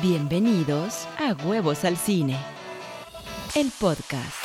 Bienvenidos a Huevos al Cine, el podcast.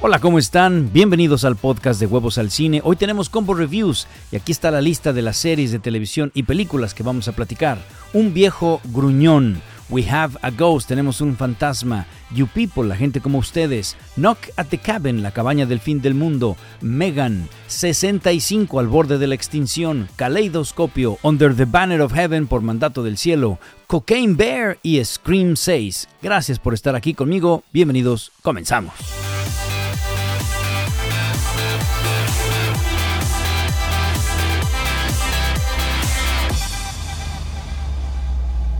Hola, ¿cómo están? Bienvenidos al podcast de Huevos al Cine. Hoy tenemos combo reviews y aquí está la lista de las series de televisión y películas que vamos a platicar. Un viejo gruñón, We Have a Ghost, tenemos un fantasma. You People, la gente como ustedes. Knock at the Cabin, la cabaña del fin del mundo. Megan, 65 al borde de la extinción. Kaleidoscopio, Under the Banner of Heaven por mandato del cielo. Cocaine Bear y Scream 6. Gracias por estar aquí conmigo. Bienvenidos, comenzamos.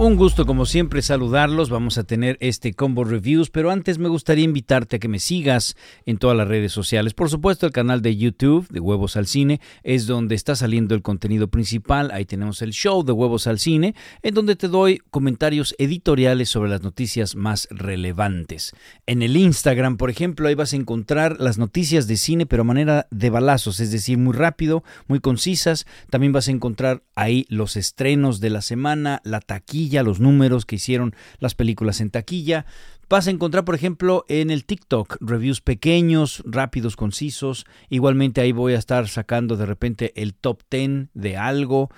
Un gusto como siempre saludarlos, vamos a tener este combo reviews, pero antes me gustaría invitarte a que me sigas en todas las redes sociales. Por supuesto el canal de YouTube de Huevos al Cine es donde está saliendo el contenido principal, ahí tenemos el show de Huevos al Cine, en donde te doy comentarios editoriales sobre las noticias más relevantes. En el Instagram, por ejemplo, ahí vas a encontrar las noticias de cine, pero a manera de balazos, es decir, muy rápido, muy concisas. También vas a encontrar ahí los estrenos de la semana, la taquilla, los números que hicieron las películas en taquilla. Vas a encontrar, por ejemplo, en el TikTok reviews pequeños, rápidos, concisos. Igualmente ahí voy a estar sacando de repente el top 10 de algo.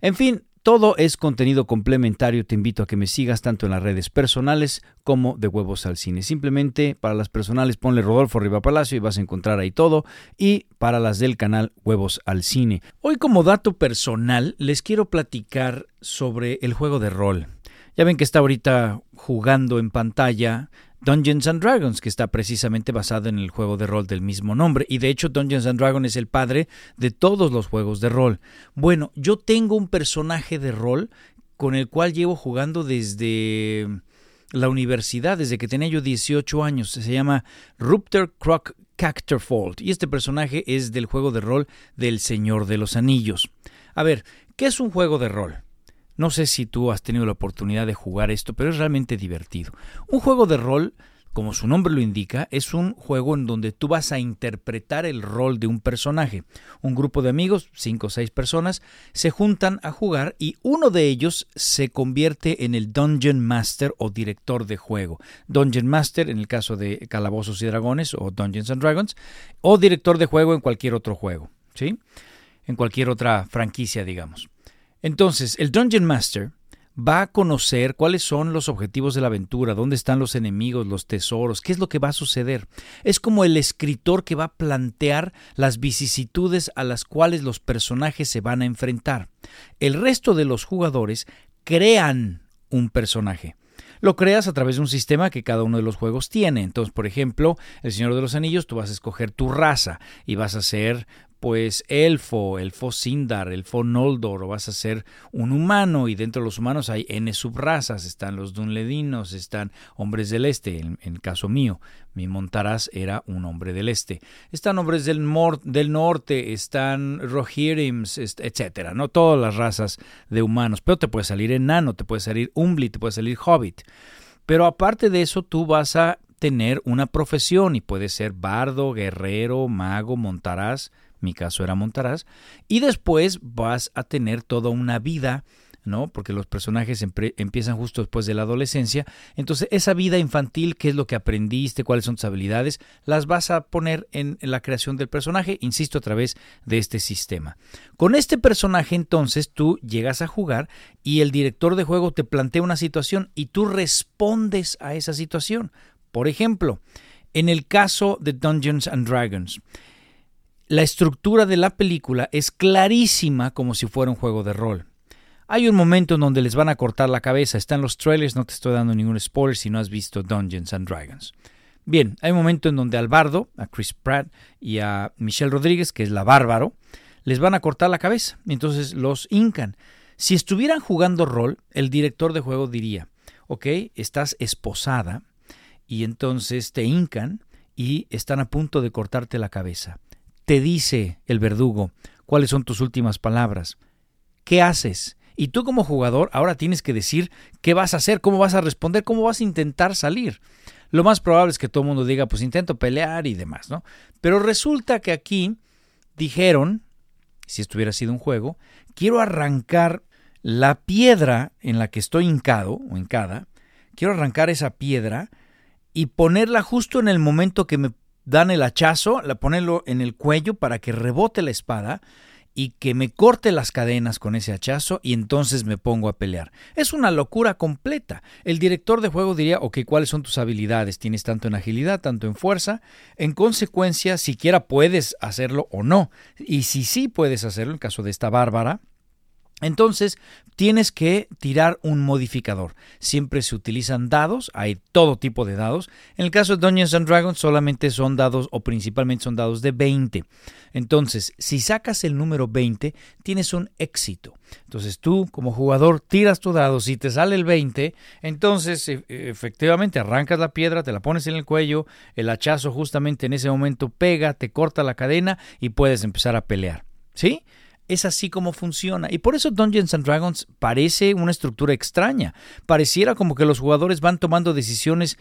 En fin, todo es contenido complementario. Te invito a que me sigas tanto en las redes personales como de Huevos al Cine. Simplemente para las personales ponle Rodolfo Riva Palacio y vas a encontrar ahí todo. Y para las del canal Huevos al Cine. Hoy como dato personal les quiero platicar sobre el juego de rol. Ya ven que está ahorita jugando en pantalla Dungeons and Dragons, que está precisamente basado en el juego de rol del mismo nombre. Y de hecho Dungeons and Dragons es el padre de todos los juegos de rol. Bueno, yo tengo un personaje de rol con el cual llevo jugando desde la universidad, desde que tenía yo 18 años. Se llama Rupter Croc Cacterfold. Y este personaje es del juego de rol del Señor de los Anillos. A ver, ¿qué es un juego de rol? No sé si tú has tenido la oportunidad de jugar esto, pero es realmente divertido. Un juego de rol, como su nombre lo indica, es un juego en donde tú vas a interpretar el rol de un personaje. Un grupo de amigos, cinco o seis personas, se juntan a jugar y uno de ellos se convierte en el Dungeon Master o director de juego. Dungeon Master en el caso de Calabozos y Dragones o Dungeons and Dragons, o director de juego en cualquier otro juego, ¿sí? En cualquier otra franquicia, digamos. Entonces, el Dungeon Master va a conocer cuáles son los objetivos de la aventura, dónde están los enemigos, los tesoros, qué es lo que va a suceder. Es como el escritor que va a plantear las vicisitudes a las cuales los personajes se van a enfrentar. El resto de los jugadores crean un personaje. Lo creas a través de un sistema que cada uno de los juegos tiene. Entonces, por ejemplo, El Señor de los Anillos, tú vas a escoger tu raza y vas a ser pues elfo, elfo Sindar, elfo Noldor, o vas a ser un humano, y dentro de los humanos hay N subrazas, están los Dunledinos, están hombres del este, en, el caso mío, mi Montaraz era un hombre del este. Están hombres del, del norte, están Rohirrims, etcétera, no todas las razas de humanos, pero te puede salir enano, te puede salir Umbli, te puede salir Hobbit. Pero aparte de eso, tú vas a tener una profesión y puede ser bardo, guerrero, mago, montaraz, mi caso era Montaraz, y después vas a tener toda una vida, ¿no? Porque los personajes empiezan justo después de la adolescencia, entonces esa vida infantil, qué es lo que aprendiste, cuáles son tus habilidades, las vas a poner en, la creación del personaje, insisto, a través de este sistema. Con este personaje entonces tú llegas a jugar y el director de juego te plantea una situación y tú respondes a esa situación. Por ejemplo, en el caso de Dungeons and Dragons, la estructura de la película es clarísima como si fuera un juego de rol. Hay un momento en donde les van a cortar la cabeza, están los trailers, no te estoy dando ningún spoiler si no has visto Dungeons and Dragons. Bien, hay un momento en donde al bardo, a Chris Pratt y a Michelle Rodríguez, que es la bárbaro, les van a cortar la cabeza, entonces los hincan. Si estuvieran jugando rol, el director de juego diría, ok, estás esposada y entonces te hincan y están a punto de cortarte la cabeza te dice el verdugo cuáles son tus últimas palabras. ¿Qué haces? Y tú como jugador ahora tienes que decir qué vas a hacer, cómo vas a responder, cómo vas a intentar salir. Lo más probable es que todo el mundo diga, pues intento pelear y demás, ¿no? Pero resulta que aquí dijeron, si esto hubiera sido un juego, quiero arrancar la piedra en la que estoy hincado o hincada, quiero arrancar esa piedra y ponerla justo en el momento que me dan el hachazo, la ponerlo en el cuello para que rebote la espada y que me corte las cadenas con ese hachazo y entonces me pongo a pelear. Es una locura completa. El director de juego diría, ok, ¿cuáles son tus habilidades? Tienes tanto en agilidad, tanto en fuerza. En consecuencia, siquiera puedes hacerlo o no. Y si sí puedes hacerlo, en caso de esta bárbara, entonces, tienes que tirar un modificador. Siempre se utilizan dados, hay todo tipo de dados. En el caso de Dungeons and Dragons solamente son dados o principalmente son dados de 20. Entonces, si sacas el número 20, tienes un éxito. Entonces, tú como jugador tiras tu dado, si te sale el 20, entonces e, efectivamente arrancas la piedra, te la pones en el cuello, el hachazo justamente en ese momento pega, te corta la cadena y puedes empezar a pelear. ¿Sí? Es así como funciona. Y por eso Dungeons and Dragons parece una estructura extraña. Pareciera como que los jugadores van tomando decisiones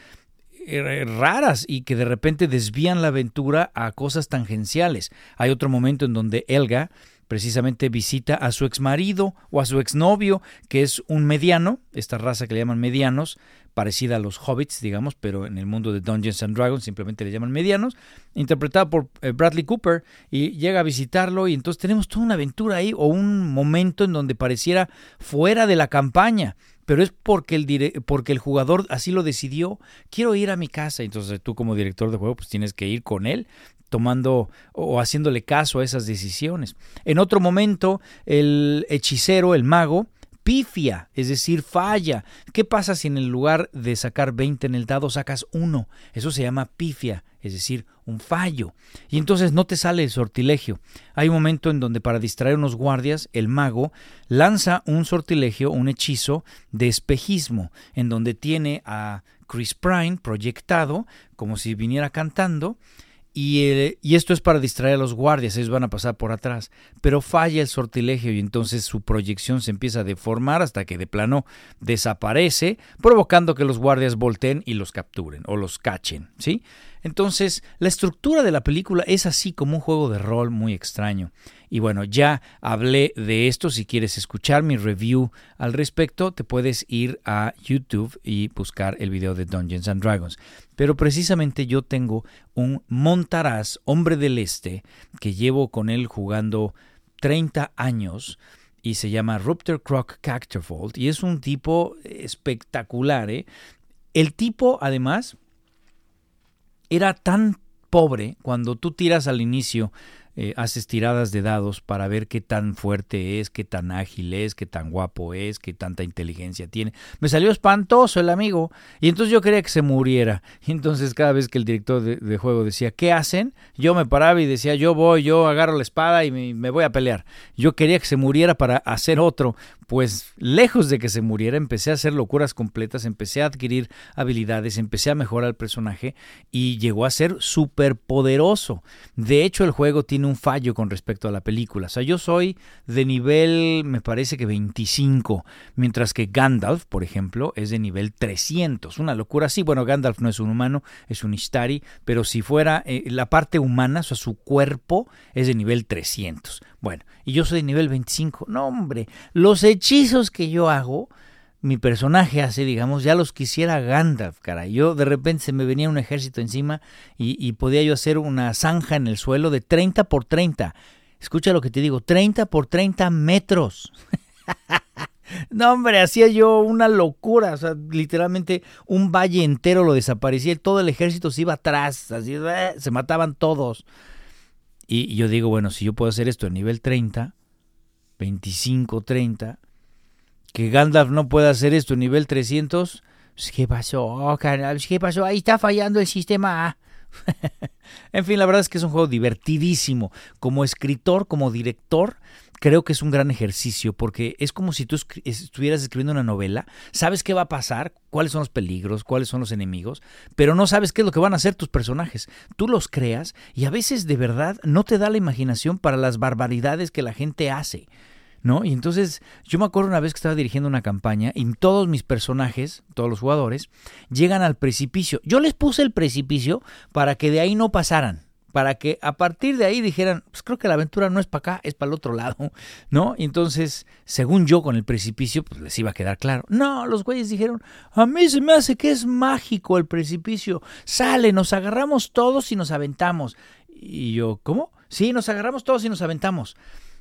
eh, raras y que de repente desvían la aventura a cosas tangenciales. Hay otro momento en donde Elga precisamente visita a su exmarido o a su exnovio, que es un mediano, esta raza que le llaman medianos, parecida a los hobbits, digamos, pero en el mundo de Dungeons and Dragons simplemente le llaman medianos, interpretada por eh, Bradley Cooper, y llega a visitarlo y entonces tenemos toda una aventura ahí o un momento en donde pareciera fuera de la campaña, pero es porque el, porque el jugador así lo decidió, quiero ir a mi casa, entonces tú como director de juego pues tienes que ir con él tomando o haciéndole caso a esas decisiones. En otro momento, el hechicero, el mago, pifia, es decir, falla. ¿Qué pasa si en el lugar de sacar 20 en el dado sacas 1? Eso se llama pifia, es decir, un fallo. Y entonces no te sale el sortilegio. Hay un momento en donde para distraer unos guardias, el mago lanza un sortilegio, un hechizo de espejismo, en donde tiene a Chris Pine proyectado como si viniera cantando y, esto es para distraer a los guardias, ellos van a pasar por atrás. Pero falla el sortilegio y entonces su proyección se empieza a deformar hasta que de plano desaparece, provocando que los guardias volteen y los capturen o los cachen. ¿sí? Entonces, la estructura de la película es así como un juego de rol muy extraño. Y bueno, ya hablé de esto. Si quieres escuchar mi review al respecto, te puedes ir a YouTube y buscar el video de Dungeons and Dragons. Pero precisamente yo tengo un Montaraz, hombre del este, que llevo con él jugando 30 años y se llama Rupter Croc Cacterfold y es un tipo espectacular. ¿eh? El tipo, además, era tan pobre cuando tú tiras al inicio eh, haces tiradas de dados para ver qué tan fuerte es, qué tan ágil es, qué tan guapo es, qué tanta inteligencia tiene. Me salió espantoso el amigo y entonces yo quería que se muriera. Y entonces cada vez que el director de, juego decía, ¿qué hacen? Yo me paraba y decía, yo voy, yo agarro la espada y me voy a pelear. Yo quería que se muriera para hacer otro. Pues lejos de que se muriera, empecé a hacer locuras completas, empecé a adquirir habilidades, empecé a mejorar el personaje y llegó a ser súper poderoso. De hecho, el juego tiene un fallo con respecto a la película. O sea, yo soy de nivel, me parece que 25, mientras que Gandalf, por ejemplo, es de nivel 300. Una locura así. Bueno, Gandalf no es un humano, es un Istari, pero si fuera eh, la parte humana, o sea, su cuerpo es de nivel 300. Bueno, y yo soy de nivel 25. No, hombre, los hechizos que yo hago mi personaje hace, digamos, ya los quisiera Gandalf, cara. Yo de repente se me venía un ejército encima y, podía yo hacer una zanja en el suelo de 30 por 30. Escucha lo que te digo, 30 por 30 metros. no, hombre, hacía yo una locura. O sea, literalmente un valle entero lo desaparecía y todo el ejército se iba atrás. Así, eh, se mataban todos. Y yo digo, bueno, si yo puedo hacer esto a nivel 30, 25, 30, que Gandalf no pueda hacer esto a nivel 300, pues, ¿qué pasó, ¿Qué pasó? Ahí está fallando el sistema. en fin, la verdad es que es un juego divertidísimo. Como escritor, como director, creo que es un gran ejercicio porque es como si tú estuvieras escribiendo una novela, sabes qué va a pasar, cuáles son los peligros, cuáles son los enemigos, pero no sabes qué es lo que van a hacer tus personajes. Tú los creas y a veces de verdad no te da la imaginación para las barbaridades que la gente hace. ¿no? Y entonces yo me acuerdo una vez que estaba dirigiendo una campaña y todos mis personajes, todos los jugadores, llegan al precipicio. Yo les puse el precipicio para que de ahí no pasaran para que a partir de ahí dijeran, pues creo que la aventura no es para acá, es para el otro lado, ¿no? Y entonces, según yo con el precipicio, pues les iba a quedar claro. No, los güeyes dijeron, a mí se me hace que es mágico el precipicio. Sale, nos agarramos todos y nos aventamos. Y yo, ¿cómo? Sí, nos agarramos todos y nos aventamos.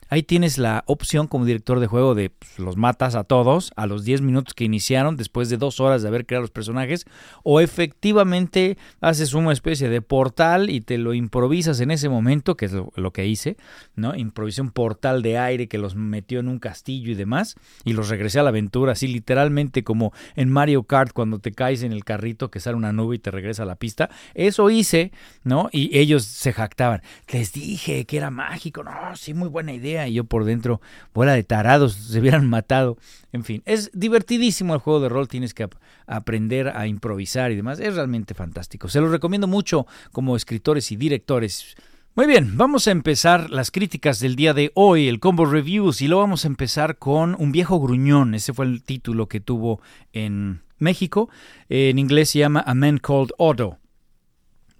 Ahí tienes la opción como director de juego de pues, los matas a todos a los 10 minutos que iniciaron después de dos horas de haber creado los personajes o efectivamente haces una especie de portal y te lo improvisas en ese momento, que es lo, que hice, ¿no? Improvisé un portal de aire que los metió en un castillo y demás y los regresé a la aventura, así literalmente como en Mario Kart cuando te caes en el carrito que sale una nube y te regresa a la pista. Eso hice, ¿no? Y ellos se jactaban. Les dije que era mágico, no, sí, muy buena idea y yo por dentro, bola de tarados, se hubieran matado. En fin, es divertidísimo el juego de rol, tienes que aprender a improvisar y demás. Es realmente fantástico. Se lo recomiendo mucho como escritores y directores. Muy bien, vamos a empezar las críticas del día de hoy, el Combo Reviews, y lo vamos a empezar con Un viejo gruñón. Ese fue el título que tuvo en México. En inglés se llama A Man Called Otto.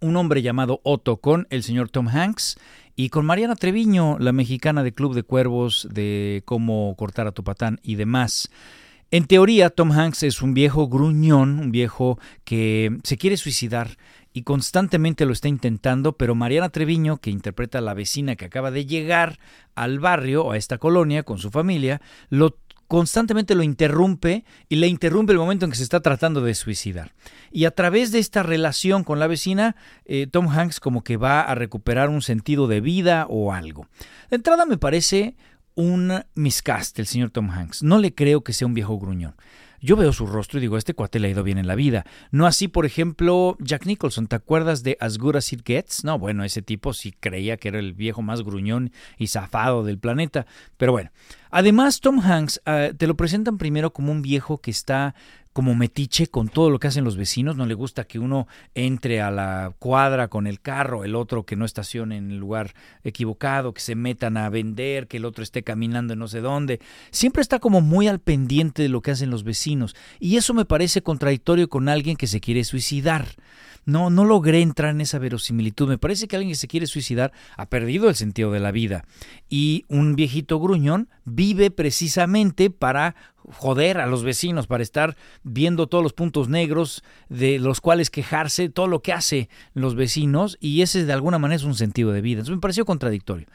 Un hombre llamado Otto con el señor Tom Hanks y con Mariana Treviño, la mexicana de Club de Cuervos, de cómo cortar a tu patán y demás. En teoría, Tom Hanks es un viejo gruñón, un viejo que se quiere suicidar y constantemente lo está intentando, pero Mariana Treviño, que interpreta a la vecina que acaba de llegar al barrio, a esta colonia, con su familia, lo constantemente lo interrumpe y le interrumpe el momento en que se está tratando de suicidar. Y a través de esta relación con la vecina, eh, Tom Hanks como que va a recuperar un sentido de vida o algo. De entrada me parece un miscast el señor Tom Hanks. No le creo que sea un viejo gruñón. Yo veo su rostro y digo, este cuate le ha ido bien en la vida. No así, por ejemplo, Jack Nicholson. ¿Te acuerdas de As Good As It Gets? No, bueno, ese tipo sí creía que era el viejo más gruñón y zafado del planeta. Pero bueno. Además, Tom Hanks ah, te lo presentan primero como un viejo que está como metiche con todo lo que hacen los vecinos, no le gusta que uno entre a la cuadra con el carro, el otro que no estacione en el lugar equivocado, que se metan a vender, que el otro esté caminando en no sé dónde. Siempre está como muy al pendiente de lo que hacen los vecinos y eso me parece contradictorio con alguien que se quiere suicidar. No, no logré entrar en esa verosimilitud. Me parece que alguien que se quiere suicidar ha perdido el sentido de la vida. Y un viejito gruñón vive precisamente para joder a los vecinos, para estar viendo todos los puntos negros de los cuales quejarse, todo lo que hace los vecinos, y ese de alguna manera es un sentido de vida. Entonces me pareció contradictorio.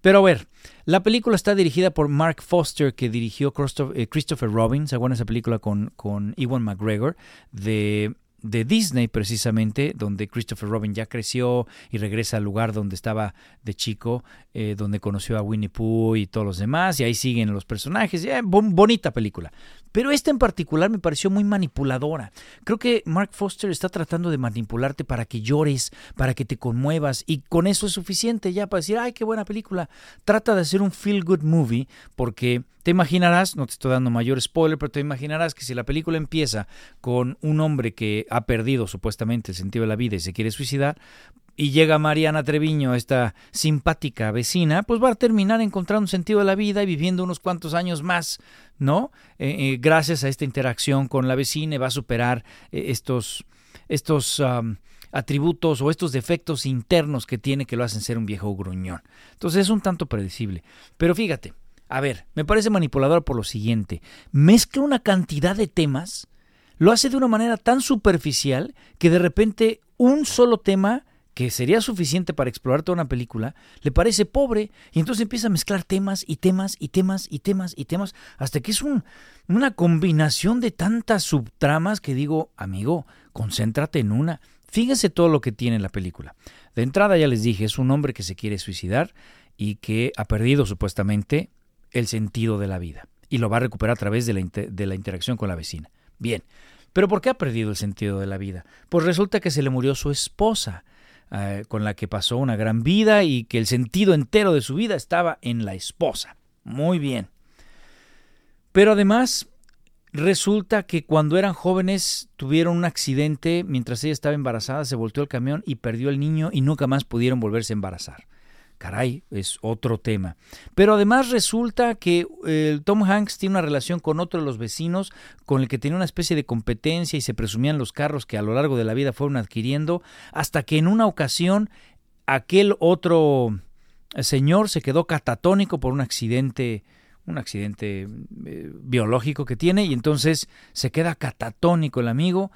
Pero a ver, la película está dirigida por Mark Foster, que dirigió eh, Christopher Robin, ¿se esa película con, con Ewan McGregor? De de Disney precisamente, donde Christopher Robin ya creció y regresa al lugar donde estaba de chico, eh, donde conoció a Winnie Pooh y todos los demás, y ahí siguen los personajes. Eh, bonita película. Pero esta en particular me pareció muy manipuladora. Creo que Mark Foster está tratando de manipularte para que llores, para que te conmuevas, y con eso es suficiente ya para decir, ay, qué buena película. Trata de hacer un feel good movie, porque te imaginarás, no te estoy dando mayor spoiler, pero te imaginarás que si la película empieza con un hombre que ha perdido supuestamente el sentido de la vida y se quiere suicidar, y llega Mariana Treviño, esta simpática vecina, pues va a terminar encontrando un sentido de la vida y viviendo unos cuantos años más, ¿no? Eh, eh, gracias a esta interacción con la vecina va a superar eh, estos, estos atributos o estos defectos internos que tiene que lo hacen ser un viejo gruñón. Entonces es un tanto predecible. Pero fíjate, a ver, me parece manipulador por lo siguiente. Mezcla una cantidad de temas, lo hace de una manera tan superficial que de repente un solo tema que sería suficiente para explorar toda una película, le parece pobre y entonces empieza a mezclar temas y temas y temas y temas y temas hasta que es un, una combinación de tantas subtramas que digo, amigo, concéntrate en una. Fíjense todo lo que tiene la película. De entrada ya les dije, es un hombre que se quiere suicidar y que ha perdido supuestamente el sentido de la vida y lo va a recuperar a través de la, de la interacción con la vecina. Bien, pero ¿por qué ha perdido el sentido de la vida? Pues resulta que se le murió su esposa, eh, con la que pasó una gran vida y que el sentido entero de su vida estaba en la esposa. Muy bien. Pero además resulta que cuando eran jóvenes tuvieron un accidente mientras ella estaba embarazada, se volteó el camión y perdió el niño y nunca más pudieron volverse a embarazar. Caray, es otro tema. Pero además resulta que eh, Tom Hanks tiene una relación con otro de los vecinos con el que tenía una especie de competencia y se presumían los carros que a lo largo de la vida fueron adquiriendo, hasta que en una ocasión aquel otro señor se quedó catatónico por un accidente un accidente eh, biológico que tiene y entonces se queda catatónico el amigo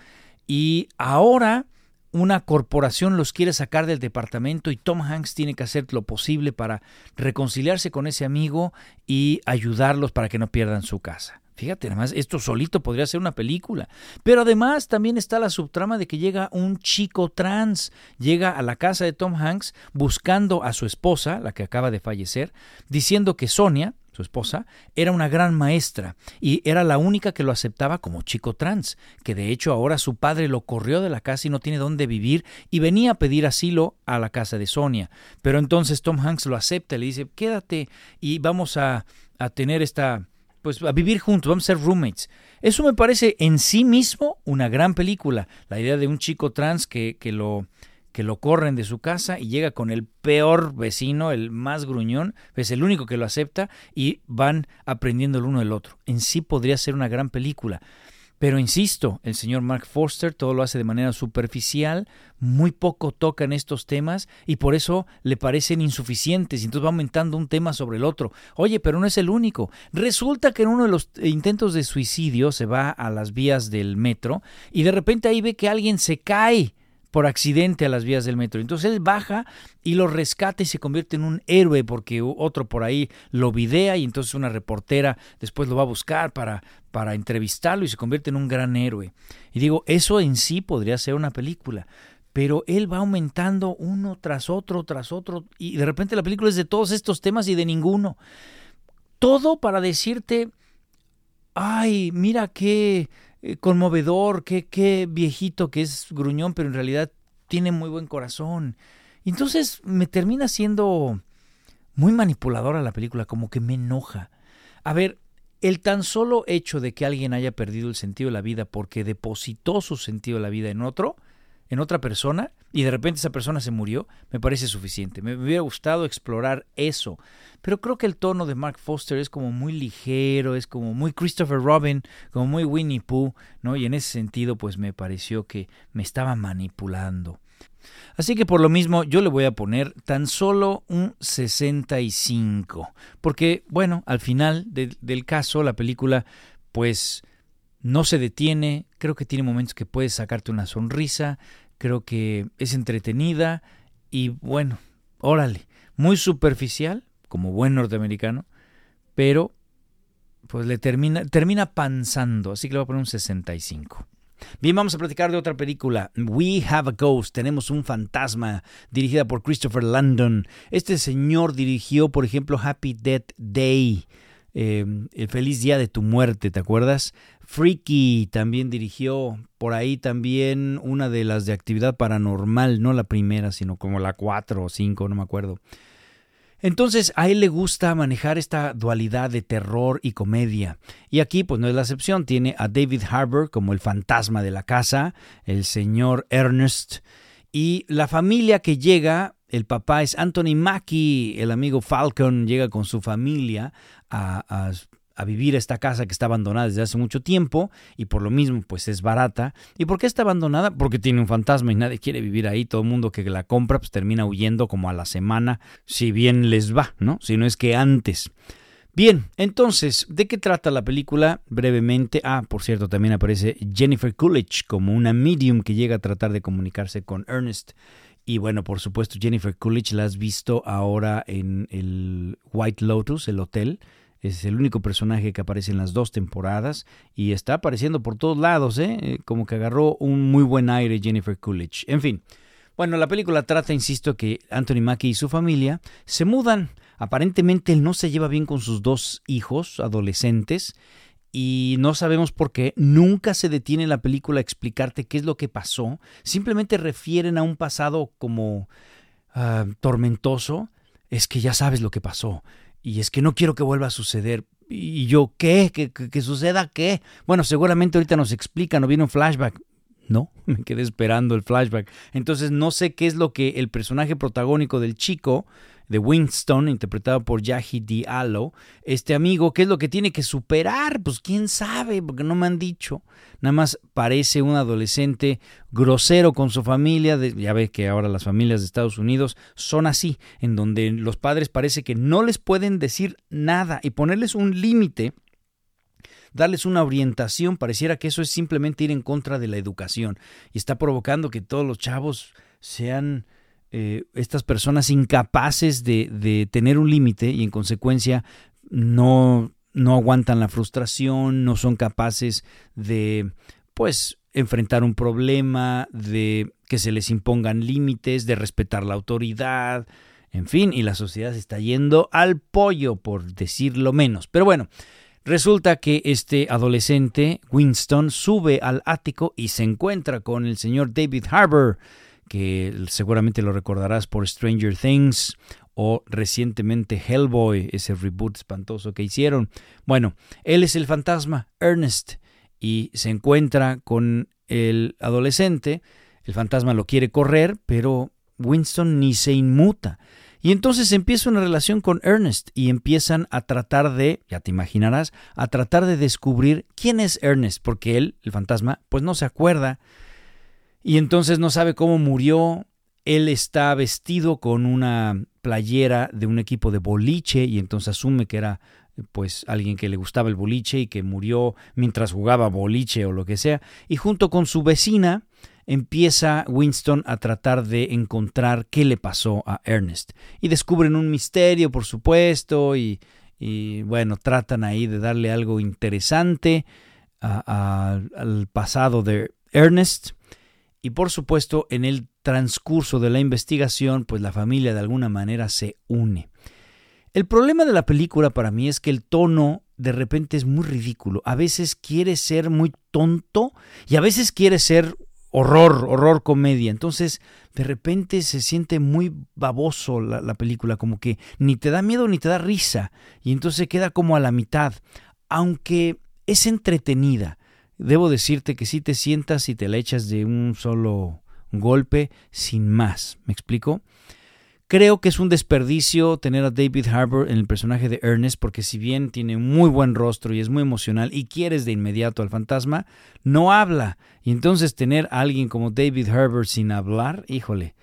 y ahora una corporación los quiere sacar del departamento y Tom Hanks tiene que hacer lo posible para reconciliarse con ese amigo y ayudarlos para que no pierdan su casa. Fíjate, además, esto solito podría ser una película. Pero además también está la subtrama de que llega un chico trans, llega a la casa de Tom Hanks buscando a su esposa, la que acaba de fallecer, diciendo que Sonia, su esposa, era una gran maestra y era la única que lo aceptaba como chico trans, que de hecho ahora su padre lo corrió de la casa y no tiene dónde vivir y venía a pedir asilo a la casa de Sonia. Pero entonces Tom Hanks lo acepta le dice, quédate y vamos a, a tener esta, pues a vivir juntos, vamos a ser roommates. Eso me parece en sí mismo una gran película, la idea de un chico trans que, que lo que lo corren de su casa y llega con el peor vecino, el más gruñón, es el único que lo acepta y van aprendiendo el uno del otro. En sí podría ser una gran película. Pero insisto, el señor Mark Forster todo lo hace de manera superficial, muy poco toca en estos temas y por eso le parecen insuficientes y entonces va aumentando un tema sobre el otro. Oye, pero no es el único. Resulta que en uno de los intentos de suicidio se va a las vías del metro y de repente ahí ve que alguien se cae por accidente a las vías del metro. Entonces él baja y lo rescata y se convierte en un héroe porque otro por ahí lo videa y entonces una reportera después lo va a buscar para, para entrevistarlo y se convierte en un gran héroe. Y digo, eso en sí podría ser una película. Pero él va aumentando uno tras otro, tras otro, y de repente la película es de todos estos temas y de ninguno. Todo para decirte, ay, mira qué eh, conmovedor, qué, qué viejito que es gruñón, pero en realidad tiene muy buen corazón. Entonces me termina siendo muy manipuladora la película, como que me enoja. A ver, el tan solo hecho de que alguien haya perdido el sentido de la vida porque depositó su sentido de la vida en otro, en otra persona, y de repente esa persona se murió, me parece suficiente. Me hubiera gustado explorar eso. Pero creo que el tono de Mark Foster es como muy ligero, es como muy Christopher Robin, como muy Winnie Pooh, ¿no? Y en ese sentido, pues me pareció que me estaba manipulando. Así que por lo mismo yo le voy a poner tan solo un 65. Porque, bueno, al final del caso, la película, pues no se detiene, creo que tiene momentos que puedes sacarte una sonrisa, creo que es entretenida y bueno, órale, muy superficial, como buen norteamericano, pero pues le termina, termina panzando, así que le voy a poner un 65. Bien, vamos a platicar de otra película, We Have a Ghost, tenemos un fantasma, dirigida por Christopher Landon. Este señor dirigió, por ejemplo, Happy Death Day, eh, El feliz día de tu muerte, ¿te acuerdas? Freaky también dirigió, por ahí también una de las de actividad paranormal, no la primera, sino como la 4 o 5, no me acuerdo. Entonces a él le gusta manejar esta dualidad de terror y comedia. Y aquí pues no es la excepción, tiene a David Harbour como el fantasma de la casa, el señor Ernest y la familia que llega, el papá es Anthony Mackie, el amigo Falcon llega con su familia a, a a vivir esta casa que está abandonada desde hace mucho tiempo y por lo mismo pues es barata. ¿Y por qué está abandonada? Porque tiene un fantasma y nadie quiere vivir ahí. Todo el mundo que la compra pues termina huyendo como a la semana, si bien les va, ¿no? Si no es que antes. Bien, entonces, ¿de qué trata la película? Brevemente, ah, por cierto, también aparece Jennifer Coolidge como una medium que llega a tratar de comunicarse con Ernest. Y bueno, por supuesto, Jennifer Coolidge la has visto ahora en el White Lotus, el hotel, es el único personaje que aparece en las dos temporadas y está apareciendo por todos lados, ¿eh? ¿eh? Como que agarró un muy buen aire Jennifer Coolidge. En fin. Bueno, la película trata, insisto, que Anthony Mackie y su familia se mudan. Aparentemente él no se lleva bien con sus dos hijos adolescentes y no sabemos por qué. Nunca se detiene la película a explicarte qué es lo que pasó. Simplemente refieren a un pasado como ah, tormentoso. Es que ya sabes lo que pasó y es que no quiero que vuelva a suceder. ¿Y yo qué? ¿Que, suceda qué? Bueno, seguramente ahorita nos explican, o viene un flashback. No, me quedé esperando el flashback. Entonces no sé qué es lo que el personaje protagónico del chico, de Winston, interpretado por Yahi Diallo, este amigo, ¿qué es lo que tiene que superar? Pues quién sabe, porque no me han dicho. Nada más parece un adolescente grosero con su familia. ya ve que ahora las familias de Estados Unidos son así, en donde los padres parece que no les pueden decir nada y ponerles un límite darles una orientación, pareciera que eso es simplemente ir en contra de la educación y está provocando que todos los chavos sean eh, estas personas incapaces de, tener un límite y en consecuencia no, no aguantan la frustración, no son capaces de, pues, enfrentar un problema, de que se les impongan límites, de respetar la autoridad, en fin, y la sociedad se está yendo al pollo, por decirlo menos. Pero bueno, Resulta que este adolescente, Winston, sube al ático y se encuentra con el señor David Harbour, que seguramente lo recordarás por Stranger Things o recientemente Hellboy, ese reboot espantoso que hicieron. Bueno, él es el fantasma, Ernest, y se encuentra con el adolescente. El fantasma lo quiere correr, pero Winston ni se inmuta. Y entonces empieza una relación con Ernest y empiezan a tratar de, ya te imaginarás, a tratar de descubrir quién es Ernest, porque él, el fantasma, pues no se acuerda y entonces no sabe cómo murió. Él está vestido con una playera de un equipo de boliche y entonces asume que era pues alguien que le gustaba el boliche y que murió mientras jugaba boliche o lo que sea. Y junto con su vecina, empieza Winston a tratar de encontrar qué le pasó a Ernest. Y descubren un misterio, por supuesto, y, bueno, tratan ahí de darle algo interesante al pasado de Ernest. Y por supuesto, en el transcurso de la investigación, pues la familia de alguna manera se une. El problema de la película para mí es que el tono de repente es muy ridículo. A veces quiere ser muy tonto y a veces quiere ser horror, horror comedia. Entonces, de repente se siente muy baboso la, película, como que ni te da miedo ni te da risa. Y entonces queda como a la mitad. Aunque es entretenida, debo decirte que si te sientas y te la echas de un solo golpe, sin más. ¿Me explico? Creo que es un desperdicio tener a David Harbour en el personaje de Ernest porque si bien tiene muy buen rostro y es muy emocional y quieres de inmediato al fantasma, no habla. Y entonces tener a alguien como David Harbour sin hablar, híjole.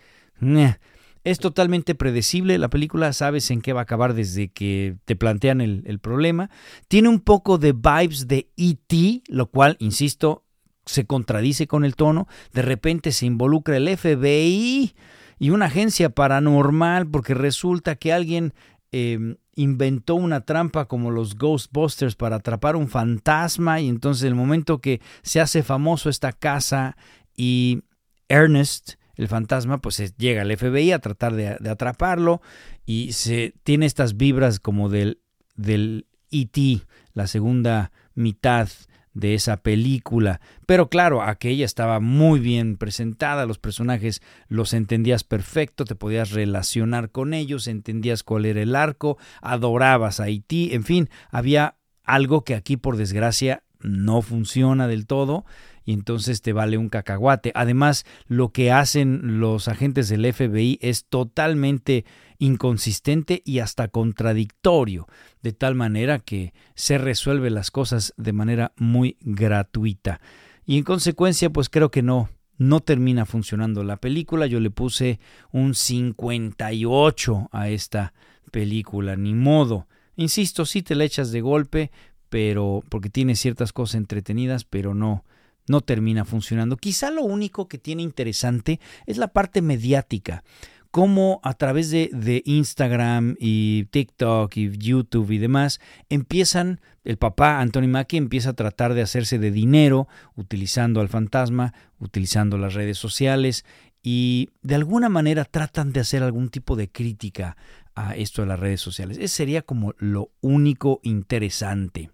Es totalmente predecible la película, sabes en qué va a acabar desde que te plantean el, problema. Tiene un poco de vibes de E.T., lo cual, insisto, se contradice con el tono. De repente se involucra el FBI y una agencia paranormal porque resulta que alguien em, inventó una trampa como los Ghostbusters para atrapar un fantasma y entonces el momento que se hace famoso esta casa y Ernest, el fantasma, pues llega al FBI a tratar de, atraparlo y se tiene estas vibras como del, del E.T., la segunda mitad de esa película. Pero claro, aquella estaba muy bien presentada, los personajes los entendías perfecto, te podías relacionar con ellos, entendías cuál era el arco, adorabas a Haití, en fin, había algo que aquí por desgracia no funciona del todo y entonces te vale un cacahuate. Además, lo que hacen los agentes del FBI es totalmente inconsistente y hasta contradictorio, de tal manera que se resuelve las cosas de manera muy gratuita. Y en consecuencia, pues creo que no, no termina funcionando la película. Yo le puse un 58 a esta película, ni modo. Insisto, sí te la echas de golpe, pero porque tiene ciertas cosas entretenidas, pero no, no termina funcionando. Quizá lo único que tiene interesante es la parte mediática. Cómo a través de, Instagram y TikTok y YouTube y demás empiezan, el papá Anthony Mackie empieza a tratar de hacerse de dinero utilizando al fantasma, utilizando las redes sociales y de alguna manera tratan de hacer algún tipo de crítica a esto de las redes sociales. Ese sería como lo único interesante.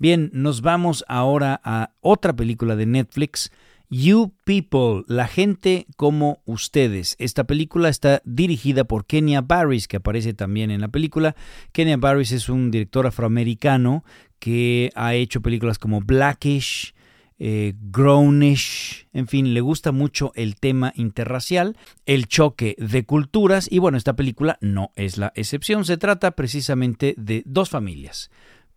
Bien, nos vamos ahora a otra película de Netflix, You People, la gente como ustedes. Esta película está dirigida por Kenya Barris, que aparece también en la película. Kenya Barris es un director afroamericano que ha hecho películas como Blackish, eh, grownish, en fin, le gusta mucho el tema interracial, el choque de culturas y bueno, esta película no es la excepción, se trata precisamente de dos familias.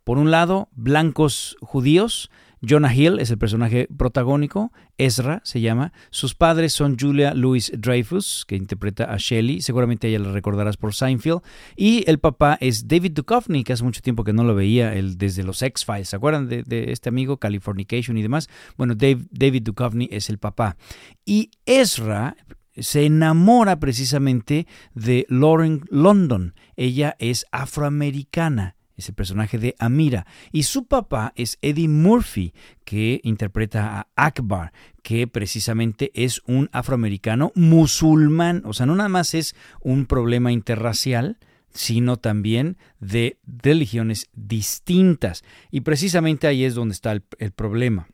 Por un lado, blancos judíos, Jonah Hill es el personaje protagónico, Ezra se llama. Sus padres son Julia Louis Dreyfus, que interpreta a Shelley, seguramente ella la recordarás por Seinfeld, y el papá es David Duchovny, que hace mucho tiempo que no lo veía él, desde los X-Files. ¿Se acuerdan de, este amigo, Californication y demás? Bueno, David Duchovny es el papá. Y Ezra se enamora precisamente de Lauren London. Ella es afroamericana es el personaje de Amira. Y su papá es Eddie Murphy, que interpreta a Akbar, que precisamente es un afroamericano musulmán. O sea, no nada más es un problema interracial, sino también de religiones distintas. Y precisamente ahí es donde está el, el problema.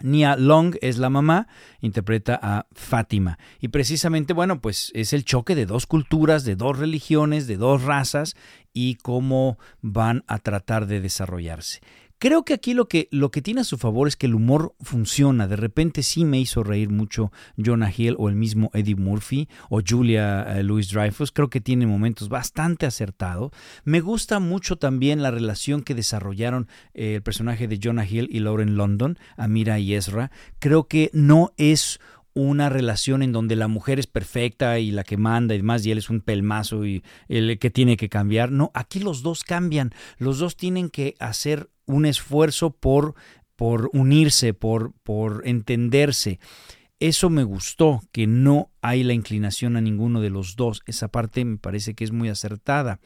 Nia Long es la mamá, interpreta a Fátima. Y precisamente, bueno, pues es el choque de dos culturas, de dos religiones, de dos razas y cómo van a tratar de desarrollarse. Creo que aquí lo que, lo que tiene a su favor es que el humor funciona. De repente sí me hizo reír mucho Jonah Hill o el mismo Eddie Murphy o Julia eh, Louis Dreyfus. Creo que tiene momentos bastante acertados. Me gusta mucho también la relación que desarrollaron eh, el personaje de Jonah Hill y Lauren London, Amira y Ezra. Creo que no es una relación en donde la mujer es perfecta y la que manda y demás, y él es un pelmazo y el que tiene que cambiar. No, aquí los dos cambian, los dos tienen que hacer un esfuerzo por, por unirse, por, por entenderse. Eso me gustó, que no hay la inclinación a ninguno de los dos. Esa parte me parece que es muy acertada.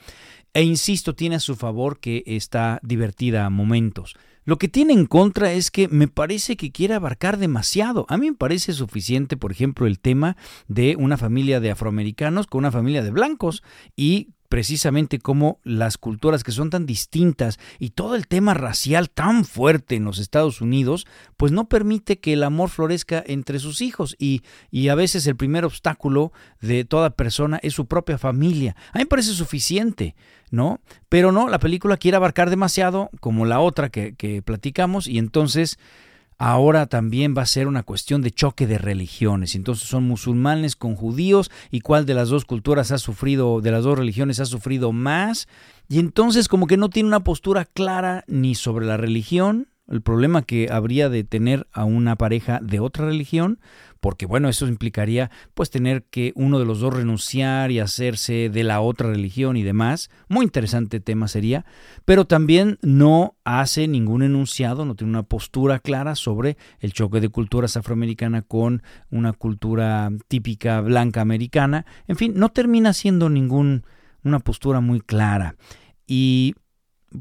E insisto, tiene a su favor que está divertida a momentos. Lo que tiene en contra es que me parece que quiere abarcar demasiado. A mí me parece suficiente, por ejemplo, el tema de una familia de afroamericanos con una familia de blancos y precisamente cómo las culturas que son tan distintas y todo el tema racial tan fuerte en los Estados Unidos, pues no permite que el amor florezca entre sus hijos y, y a veces el primer obstáculo de toda persona es su propia familia. A mí me parece suficiente, ¿no? Pero no, la película quiere abarcar demasiado como la otra que, que platicamos y entonces ahora también va a ser una cuestión de choque de religiones. Entonces son musulmanes con judíos y cuál de las dos culturas ha sufrido, de las dos religiones ha sufrido más. Y entonces como que no tiene una postura clara ni sobre la religión, el problema que habría de tener a una pareja de otra religión, porque bueno, eso implicaría pues tener que uno de los dos renunciar y hacerse de la otra religión y demás. Muy interesante tema sería, pero también no hace ningún enunciado, no tiene una postura clara sobre el choque de culturas afroamericana con una cultura típica blanca americana. En fin, no termina siendo ningún una postura muy clara. Y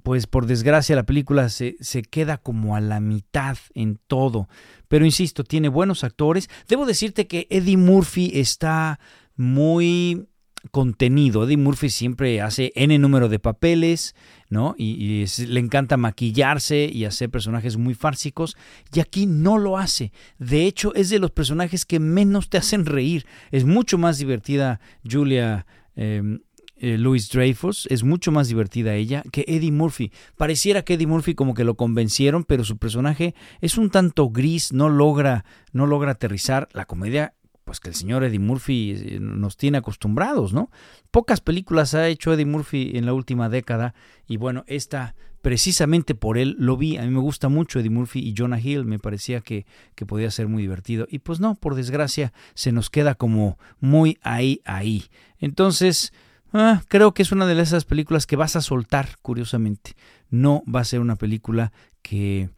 pues por desgracia la película se, se, queda como a la mitad en todo. Pero insisto, tiene buenos actores. Debo decirte que Eddie Murphy está muy contenido. Eddie Murphy siempre hace N número de papeles, ¿no? Y, le encanta maquillarse y hacer personajes muy fársicos. Y aquí no lo hace. De hecho, es de los personajes que menos te hacen reír. Es mucho más divertida Julia em, eh, Louis Dreyfus, es mucho más divertida ella que Eddie Murphy. Pareciera que Eddie Murphy como que lo convencieron, pero su personaje es un tanto gris, no logra, no logra aterrizar. La comedia, pues que el señor Eddie Murphy eh, nos tiene acostumbrados, ¿no? Pocas películas ha hecho Eddie Murphy en la última década y bueno, esta precisamente por él lo vi. A mí me gusta mucho Eddie Murphy y Jonah Hill, me parecía que, que podía ser muy divertido. Y pues no, por desgracia, se nos queda como muy ahí, ahí. Entonces, Ah, creo que es una de esas películas que vas a soltar, curiosamente. No va a ser una película que,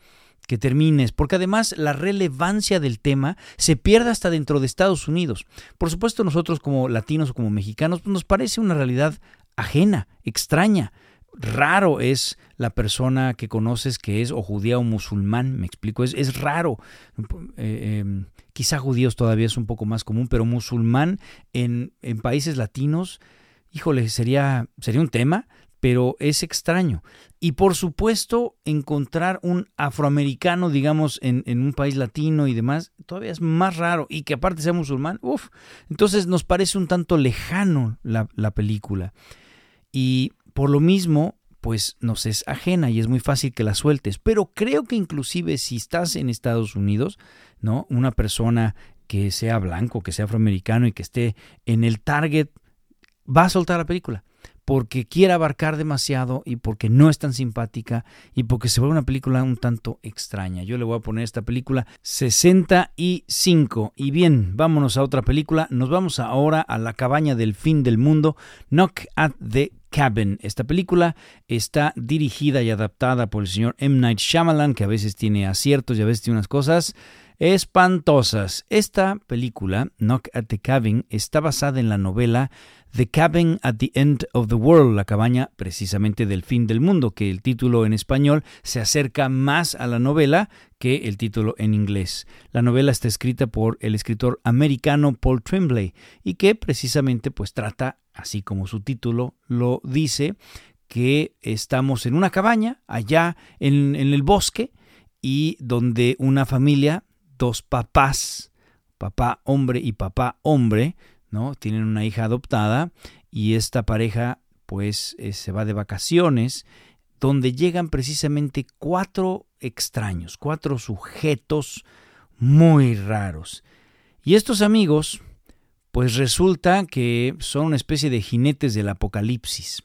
que termines, porque además la relevancia del tema se pierde hasta dentro de Estados Unidos. Por supuesto, nosotros como latinos o como mexicanos pues, nos parece una realidad ajena, extraña. Raro es la persona que conoces que es o judía o musulmán, me explico, es, es raro. Eh, em, quizá judíos todavía es un poco más común, pero musulmán en, en países latinos híjole, sería, sería un tema, pero es extraño. Y por supuesto, encontrar un afroamericano, digamos, en, un país latino y demás, todavía es más raro. Y que aparte sea musulmán, uff. Entonces nos parece un tanto lejano la, la película. Y por lo mismo, pues nos es ajena y es muy fácil que la sueltes. Pero creo que inclusive si estás en Estados Unidos, ¿no? Una persona que sea blanco, que sea afroamericano y que esté en el target, va a soltar la película porque quiere abarcar demasiado y porque no es tan simpática y porque se vuelve una película un tanto extraña. Yo le voy a poner esta película 65. Y bien, vámonos a otra película. Nos vamos ahora a la cabaña del fin del mundo, Knock at the Cabin. Esta película está dirigida y adaptada por el señor M. Night Shyamalan, que a veces tiene aciertos y a veces tiene unas cosas espantosas. Esta película, Knock at the Cabin, está basada en la novela The Cabin at the End of the World, la cabaña precisamente del fin del mundo, que el título en español se acerca más a la novela que el título en inglés. La novela está escrita por el escritor americano Paul Tremblay y que precisamente pues trata, así como su título lo dice, que estamos en una cabaña allá en, en el bosque y donde una familia, dos papás, papá hombre y papá hombre, Tienen una hija adoptada y esta pareja pues eh, se va de vacaciones donde llegan precisamente cuatro extraños, cuatro sujetos muy raros. Y estos amigos pues resulta que son una especie de jinetes del apocalipsis,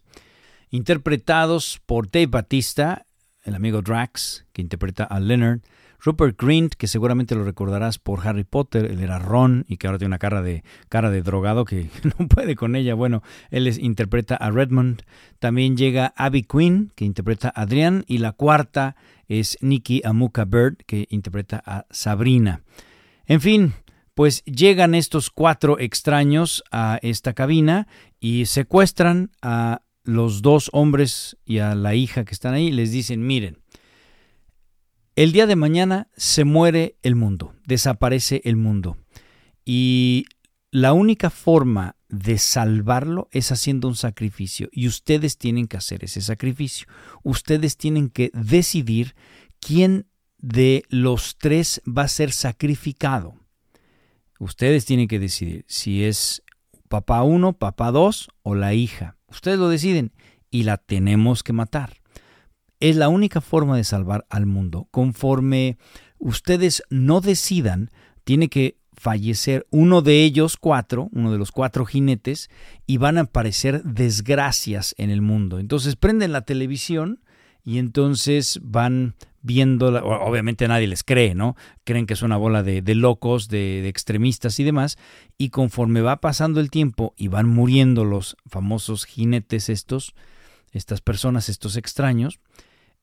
interpretados por Dave Batista, el amigo Drax, que interpreta a Leonard, Rupert Grint, que seguramente lo recordarás por Harry Potter, él era Ron y que ahora tiene una cara de, cara de drogado que no puede con ella. Bueno, él interpreta a Redmond. También llega Abby Quinn, que interpreta a Adrian. Y la cuarta es Nikki Amuka Bird, que interpreta a Sabrina. En fin, pues llegan estos cuatro extraños a esta cabina y secuestran a los dos hombres y a la hija que están ahí. Les dicen, miren, el día de mañana se muere el mundo, desaparece el mundo. Y la única forma de salvarlo es haciendo un sacrificio. Y ustedes tienen que hacer ese sacrificio. Ustedes tienen que decidir quién de los tres va a ser sacrificado. Ustedes tienen que decidir si es papá uno, papá dos o la hija. Ustedes lo deciden y la tenemos que matar es la única forma de salvar al mundo. Conforme ustedes no decidan, tiene que fallecer uno de ellos cuatro, uno de los cuatro jinetes, y van a aparecer desgracias en el mundo. Entonces prenden la televisión y entonces van viendo, obviamente nadie les cree, ¿no? Creen que es una bola de, locos, de, de, extremistas y demás, y conforme va pasando el tiempo y van muriendo los famosos jinetes estos, estas personas, estos extraños,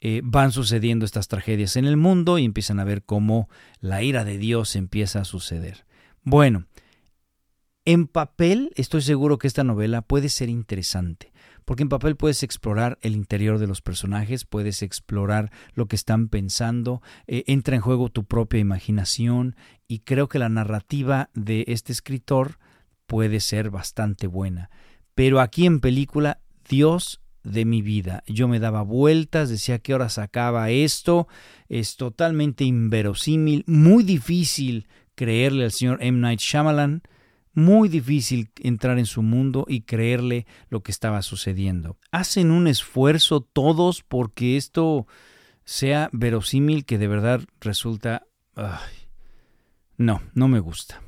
eh, van sucediendo estas tragedias en el mundo y empiezan a ver cómo la ira de Dios empieza a suceder. Bueno, en papel estoy seguro que esta novela puede ser interesante, porque en papel puedes explorar el interior de los personajes, puedes explorar lo que están pensando, eh, entra en juego tu propia imaginación y creo que la narrativa de este escritor puede ser bastante buena. Pero aquí en película Dios de mi vida. Yo me daba vueltas, decía qué hora sacaba esto. Es totalmente inverosímil, muy difícil creerle al señor M. Night Shyamalan, muy difícil entrar en su mundo y creerle lo que estaba sucediendo. Hacen un esfuerzo todos porque esto sea verosímil que de verdad resulta... no, no me gusta.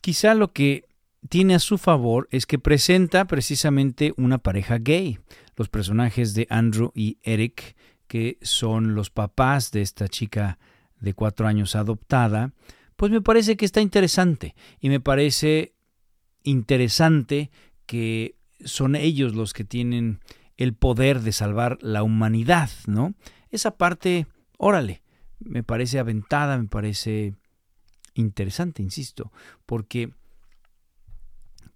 Quizá lo que tiene a su favor es que presenta precisamente una pareja gay los personajes de Andrew y Eric, que son los papás de esta chica de cuatro años adoptada, pues me parece que está interesante y me parece interesante que son ellos los que tienen el poder de salvar la humanidad, ¿no? Esa parte, órale, me parece aventada, me parece interesante, insisto, porque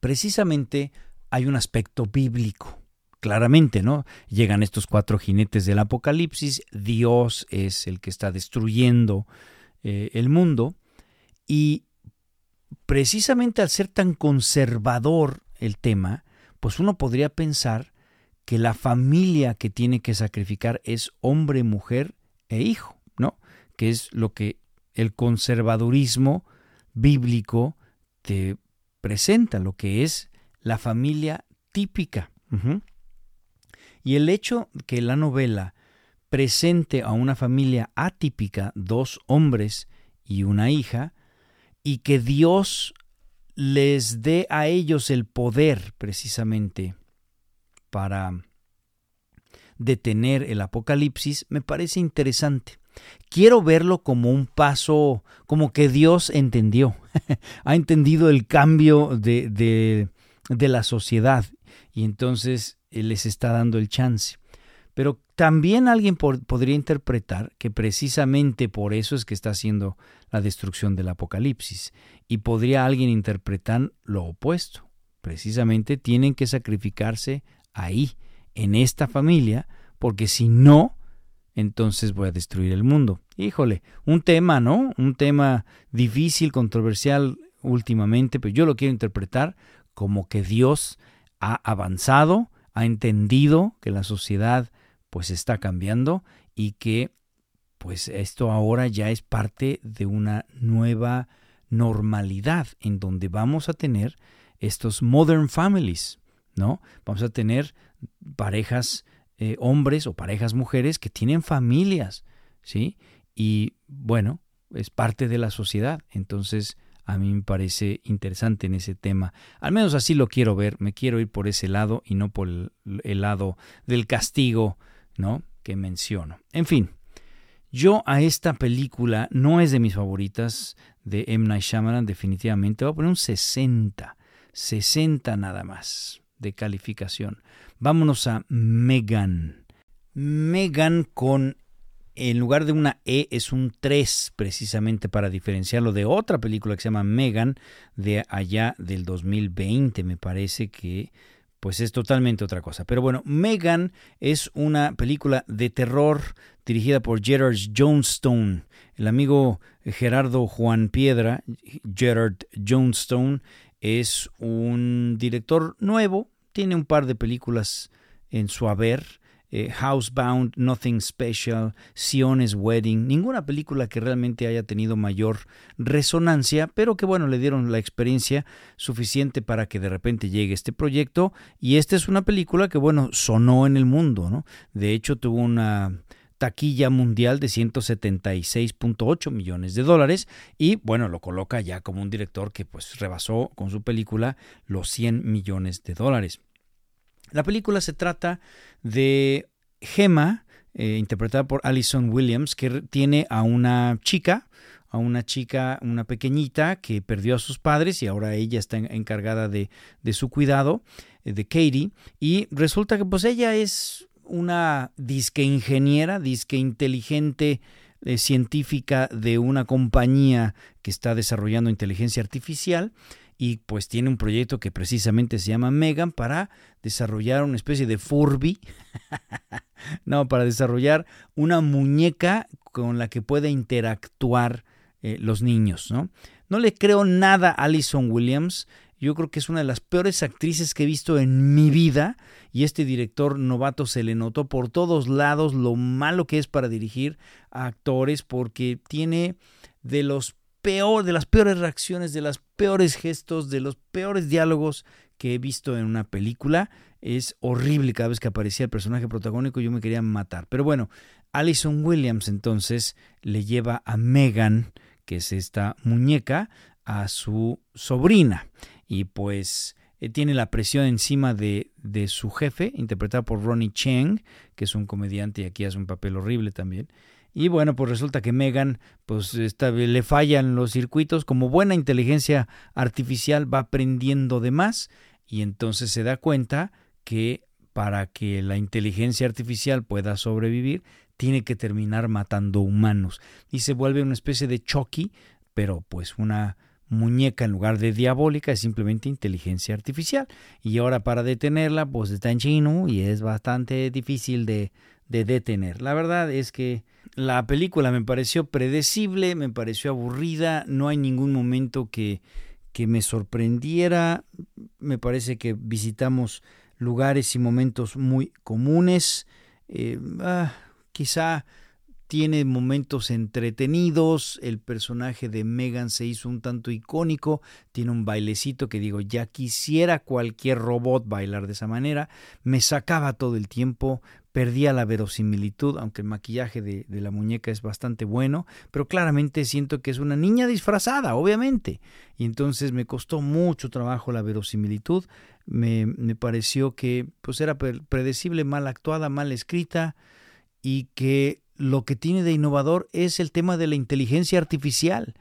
precisamente hay un aspecto bíblico claramente, ¿no? Llegan estos cuatro jinetes del Apocalipsis, Dios es el que está destruyendo eh, el mundo y precisamente al ser tan conservador el tema, pues uno podría pensar que la familia que tiene que sacrificar es hombre, mujer e hijo, ¿no? Que es lo que el conservadurismo bíblico te presenta, lo que es la familia típica. Y el hecho que la novela presente a una familia atípica, dos hombres y una hija, y que Dios les dé a ellos el poder precisamente para detener el apocalipsis, me parece interesante. Quiero verlo como un paso, como que Dios entendió, ha entendido el cambio de, de, de la sociedad y entonces les está dando el chance. Pero también alguien podría interpretar que precisamente por eso es que está haciendo la destrucción del Apocalipsis. Y podría alguien interpretar lo opuesto. Precisamente tienen que sacrificarse ahí, en esta familia, porque si no, entonces voy a destruir el mundo. Híjole, un tema, ¿no? Un tema difícil, controversial últimamente, pero yo lo quiero interpretar como que Dios ha avanzado, ha entendido que la sociedad pues está cambiando y que pues esto ahora ya es parte de una nueva normalidad en donde vamos a tener estos modern families, ¿no? Vamos a tener parejas eh, hombres o parejas mujeres que tienen familias, ¿sí? Y bueno, es parte de la sociedad. Entonces, a mí me parece interesante en ese tema. Al menos así lo quiero ver. Me quiero ir por ese lado y no por el, lado del castigo ¿no? que menciono. En fin, yo a esta película no es de mis favoritas de M. Night Shyamalan, definitivamente. Voy a poner un 60, 60 nada más de calificación. Vámonos a Megan. Megan con, en lugar de una E, es un 3, precisamente para diferenciarlo de otra película que se llama Megan, de allá del 2020, me parece que pues es totalmente otra cosa. Pero bueno, Megan es una película de terror dirigida por Gerard Johnstone. El amigo Gerardo Juan Piedra, Gerard Johnstone, es un director nuevo, tiene un par de películas en su haber, eh, Housebound, Nothing Special, Sion's Wedding, ninguna película que realmente haya tenido mayor resonancia, pero que bueno, le dieron la experiencia suficiente para que de repente llegue este proyecto y esta es una película que bueno, sonó en el mundo, ¿no? De hecho tuvo una taquilla mundial de 176.8 millones de dólares y bueno, lo coloca ya como un director que pues rebasó con su película los 100 millones de dólares. La película se trata de Gemma, eh, interpretada por Alison Williams, que tiene a una chica, a una chica, una pequeñita que perdió a sus padres y ahora ella está encargada de, de su cuidado, eh, de Katie, y resulta que pues ella es una disque ingeniera, disque inteligente, eh, científica de una compañía que está desarrollando inteligencia artificial y pues tiene un proyecto que precisamente se llama Megan para desarrollar una especie de Furby, no, para desarrollar una muñeca con la que pueda interactuar eh, los niños, ¿no? No le creo nada a Alison Williams, yo creo que es una de las peores actrices que he visto en mi vida y este director novato se le notó por todos lados lo malo que es para dirigir a actores porque tiene de los peor, de las peores reacciones, de los peores gestos, de los peores diálogos que he visto en una película. Es horrible cada vez que aparecía el personaje protagónico, yo me quería matar. Pero bueno, Alison Williams entonces le lleva a Megan, que es esta muñeca, a su sobrina. Y pues eh, tiene la presión encima de, de, su jefe, interpretado por Ronnie Cheng, que es un comediante y aquí hace un papel horrible también. Y bueno, pues resulta que Megan pues le fallan los circuitos, como buena inteligencia artificial va aprendiendo de más y entonces se da cuenta que para que la inteligencia artificial pueda sobrevivir, tiene que terminar matando humanos y se vuelve una especie de Chucky, pero pues una muñeca en lugar de diabólica es simplemente inteligencia artificial y ahora para detenerla pues está en chino y es bastante difícil de, de detener. La verdad es que la película me pareció predecible, me pareció aburrida, no hay ningún momento que, que me sorprendiera, me parece que visitamos lugares y momentos muy comunes, eh, ah, quizá tiene momentos entretenidos, el personaje de Megan se hizo un tanto icónico, tiene un bailecito que digo, ya quisiera cualquier robot bailar de esa manera, me sacaba todo el tiempo, perdía la verosimilitud, aunque el maquillaje de, la muñeca es bastante bueno, pero claramente siento que es una niña disfrazada, obviamente, y entonces me costó mucho trabajo la verosimilitud, me, me pareció que pues era predecible, mal actuada, mal escrita, y que lo que tiene de innovador es el tema de la inteligencia artificial,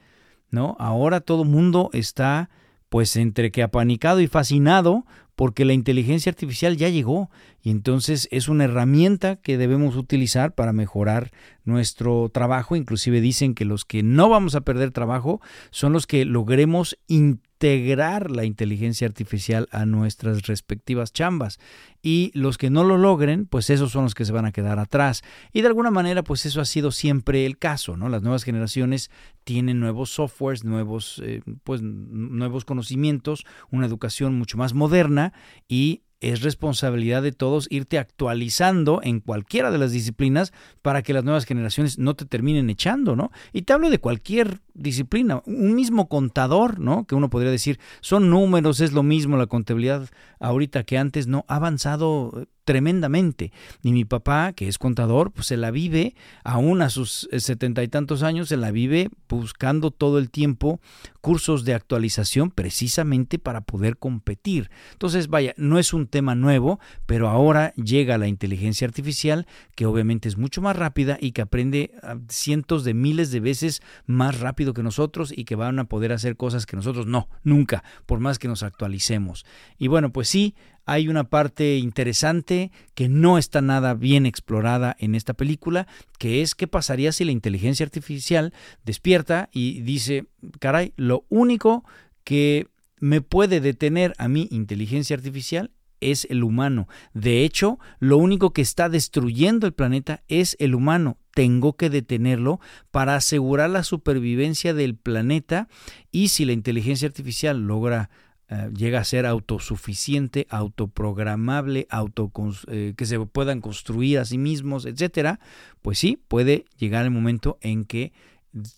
¿no? Ahora todo mundo está pues entre que apanicado y fascinado porque la inteligencia artificial ya llegó y entonces es una herramienta que debemos utilizar para mejorar nuestro trabajo. Inclusive dicen que los que no vamos a perder trabajo son los que logremos integrar la inteligencia artificial a nuestras respectivas chambas y los que no lo logren, pues esos son los que se van a quedar atrás. Y de alguna manera, pues eso ha sido siempre el caso, ¿no? Las nuevas generaciones tienen nuevos softwares, nuevos, eh, pues, nuevos conocimientos, una educación mucho más moderna y es responsabilidad de todos irte actualizando en cualquiera de las disciplinas para que las nuevas generaciones no te terminen echando, ¿no? Y te hablo de cualquier disciplina, un mismo contador, ¿no? Que uno podría decir, son números, es lo mismo la contabilidad ahorita que antes, no, ha avanzado tremendamente. Y mi papá, que es contador, pues se la vive, aún a sus eh, setenta y tantos años, se la vive buscando todo el tiempo cursos de actualización precisamente para poder competir. Entonces, vaya, no es un tema nuevo, pero ahora llega la inteligencia artificial, que obviamente es mucho más rápida y que aprende ah, cientos de miles de veces más rápido que nosotros y que van a poder hacer cosas que nosotros no, nunca, por más que nos actualicemos. Y bueno, pues sí, hay una parte interesante que no está nada bien explorada en esta película, que es qué pasaría si la inteligencia artificial despierta y dice, caray, lo único que me puede detener a mi inteligencia artificial es el humano. De hecho, lo único que está destruyendo el planeta es el humano. Tengo que detenerlo para asegurar la supervivencia del planeta y si la inteligencia artificial logra eh, llega a ser autosuficiente, autoprogramable, auto, eh, que se puedan construir a sí mismos, etcétera, pues sí, puede llegar el momento en que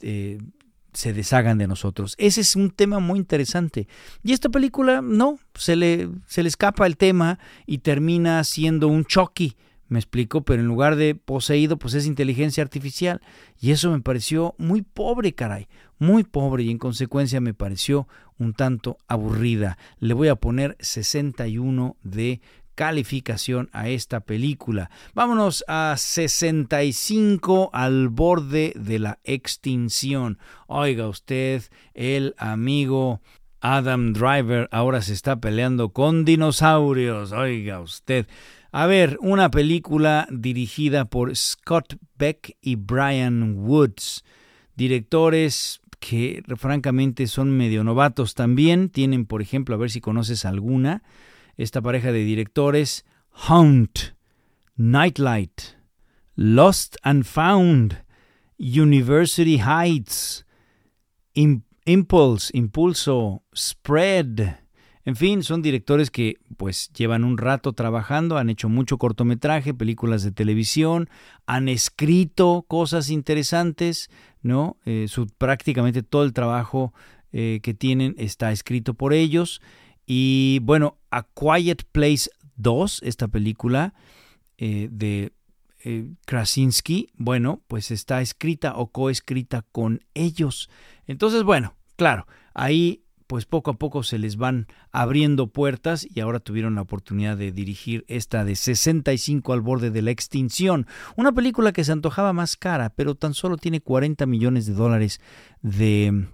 eh, se deshagan de nosotros. Ese es un tema muy interesante. Y esta película, no, se le, se le escapa el tema y termina siendo un Chucky me explico, pero en lugar de poseído, pues es inteligencia artificial. Y eso me pareció muy pobre, caray, muy pobre y en consecuencia me pareció un tanto aburrida. Le voy a poner 61 de calificación a esta película. Vámonos a 65 al borde de la extinción. Oiga usted, el amigo Adam Driver ahora se está peleando con dinosaurios. Oiga usted. A ver, una película dirigida por Scott Beck y Brian Woods, directores que francamente son medio novatos también. Tienen, por ejemplo, a ver si conoces alguna, esta pareja de directores, Hunt, Nightlight, Lost and Found, University Heights, Impulse, Impulso, Spread, en fin, son directores que pues llevan un rato trabajando, han hecho mucho cortometraje, películas de televisión, han escrito cosas interesantes, ¿no? Eh, su, prácticamente todo el trabajo eh, que tienen está escrito por ellos. Y bueno, A Quiet Place 2, esta película eh, de Krasinski, bueno, pues está escrita o coescrita con ellos. Entonces, bueno, claro, ahí pues poco a poco se les van abriendo puertas y ahora tuvieron la oportunidad de dirigir esta de 65 al borde de la extinción, una película que se antojaba más cara, pero tan solo tiene 40 millones de dólares de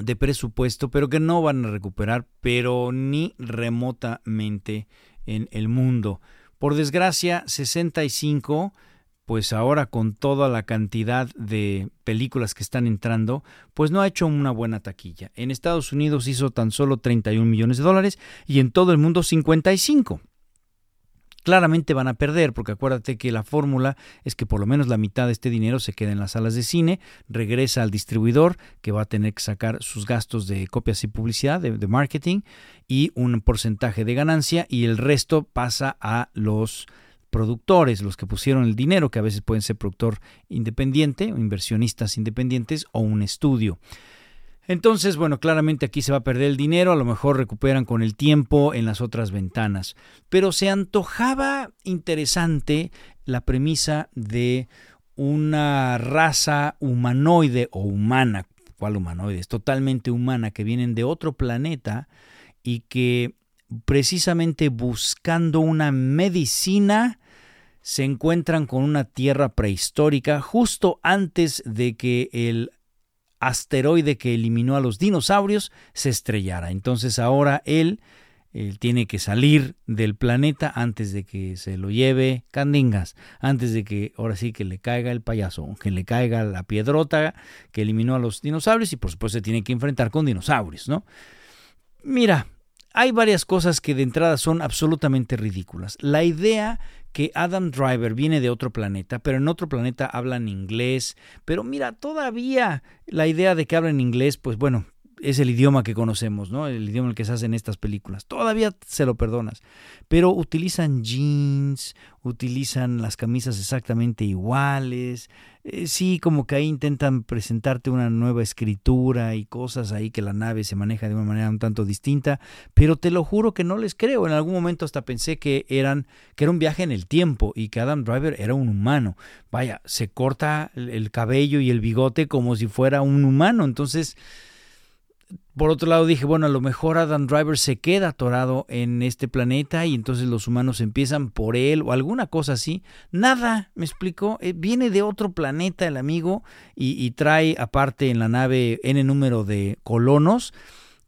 de presupuesto, pero que no van a recuperar, pero ni remotamente en el mundo. Por desgracia, 65 pues ahora con toda la cantidad de películas que están entrando, pues no ha hecho una buena taquilla. En Estados Unidos hizo tan solo 31 millones de dólares y en todo el mundo 55. Claramente van a perder, porque acuérdate que la fórmula es que por lo menos la mitad de este dinero se queda en las salas de cine, regresa al distribuidor, que va a tener que sacar sus gastos de copias y publicidad, de, marketing, y un porcentaje de ganancia, y el resto pasa a los productores los que pusieron el dinero, que a veces pueden ser productor independiente o inversionistas independientes o un estudio. Entonces, bueno, claramente aquí se va a perder el dinero, a lo mejor recuperan con el tiempo en las otras ventanas. Pero se antojaba interesante la premisa de una raza humanoide o humana, ¿cuál humanoide? Es totalmente humana, que vienen de otro planeta y que precisamente buscando una medicina se encuentran con una tierra prehistórica justo antes de que el asteroide que eliminó a los dinosaurios se estrellara. Entonces ahora él, tiene que salir del planeta antes de que se lo lleve Candingas, antes de que ahora sí que le caiga el payaso, que le caiga la piedrota que eliminó a los dinosaurios y por supuesto se tiene que enfrentar con dinosaurios, ¿no? Mira, hay varias cosas que de entrada son absolutamente ridículas. La idea que Adam Driver viene de otro planeta, pero en otro planeta hablan inglés. Pero mira, todavía la idea de que hablan inglés, pues bueno, es el idioma que conocemos, ¿no? El idioma en el que se hacen estas películas. Todavía se lo perdonas. Pero utilizan jeans, utilizan las camisas exactamente iguales. Eh, sí, como que ahí intentan presentarte una nueva escritura y cosas ahí que la nave se maneja de una manera un tanto distinta, pero te lo juro que no les creo. En algún momento hasta pensé que eran que era un viaje en el tiempo y que Adam Driver era un humano. Vaya, se corta el cabello y el bigote como si fuera un humano, entonces por otro lado dije, bueno, a lo mejor Adam Driver se queda atorado en este planeta y entonces los humanos empiezan por él o alguna cosa así. Nada, me explicó. Eh, viene de otro planeta el amigo y, trae aparte en la nave N número de colonos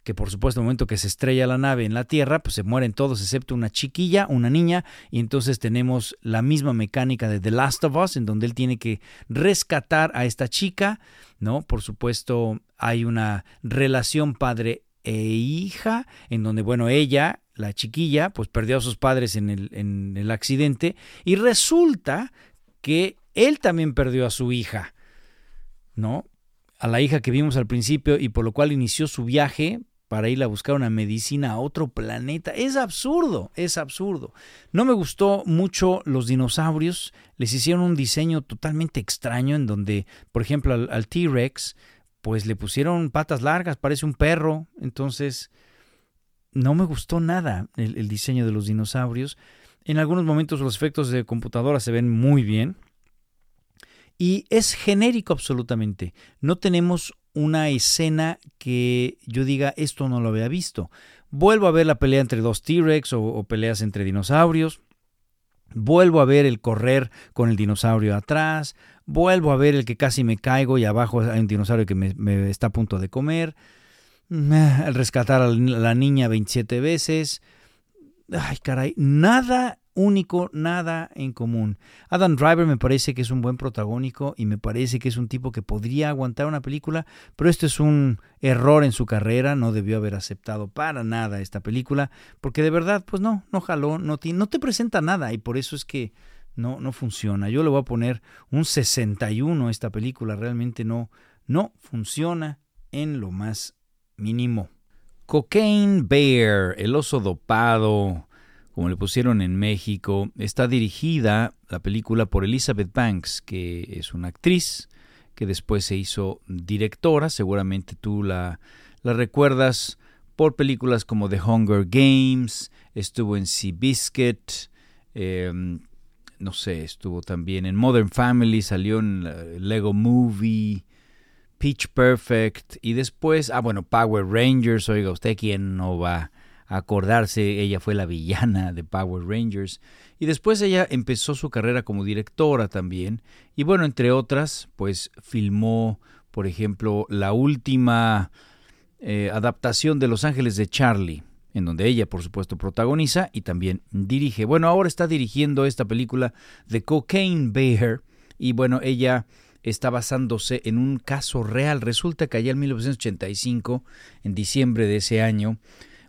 que por supuesto el momento que se estrella la nave en la Tierra, pues se mueren todos excepto una chiquilla, una niña, y entonces tenemos la misma mecánica de The Last of Us, en donde él tiene que rescatar a esta chica, ¿no? Por supuesto hay una relación padre e hija, en donde, bueno, ella, la chiquilla, pues perdió a sus padres en el, en el accidente, y resulta que él también perdió a su hija, ¿no? A la hija que vimos al principio y por lo cual inició su viaje para ir a buscar una medicina a otro planeta. Es absurdo, es absurdo. No me gustó mucho los dinosaurios. Les hicieron un diseño totalmente extraño en donde, por ejemplo, al, T-Rex, pues le pusieron patas largas, parece un perro. Entonces, no me gustó nada el, diseño de los dinosaurios. En algunos momentos los efectos de computadora se ven muy bien. Y es genérico absolutamente. No tenemos una escena que yo diga esto no lo había visto. Vuelvo a ver la pelea entre dos T-Rex o, peleas entre dinosaurios. Vuelvo a ver el correr con el dinosaurio atrás. Vuelvo a ver el que casi me caigo y abajo hay un dinosaurio que me, está a punto de comer. El rescatar a la niña 27 veces. Ay, caray, nada único, nada en común. Adam Driver me parece que es un buen protagónico y me parece que es un tipo que podría aguantar una película, pero esto es un error en su carrera, no debió haber aceptado para nada esta película, porque de verdad, pues no, no jaló, no te, presenta nada y por eso es que no, no funciona. Yo le voy a poner un 61 a esta película, realmente no, no funciona en lo más mínimo. Cocaine Bear, el oso dopado, como le pusieron en México. Está dirigida la película por Elizabeth Banks, que es una actriz que después se hizo directora. Seguramente tú la, la recuerdas por películas como The Hunger Games, estuvo en Sea Biscuit, em, no sé, estuvo también en Modern Family, salió en Lego Movie, Pitch Perfect y después, ah bueno, Power Rangers, oiga usted, ¿quién no va acordarse, ella fue la villana de Power Rangers y después ella empezó su carrera como directora también y bueno, entre otras, pues filmó, por ejemplo, la última eh, adaptación de Los Ángeles de Charlie, en donde ella, por supuesto, protagoniza y también dirige. Bueno, ahora está dirigiendo esta película The Cocaine Bear y bueno, ella está basándose en un caso real. Resulta que allá en 1985, en diciembre de ese año,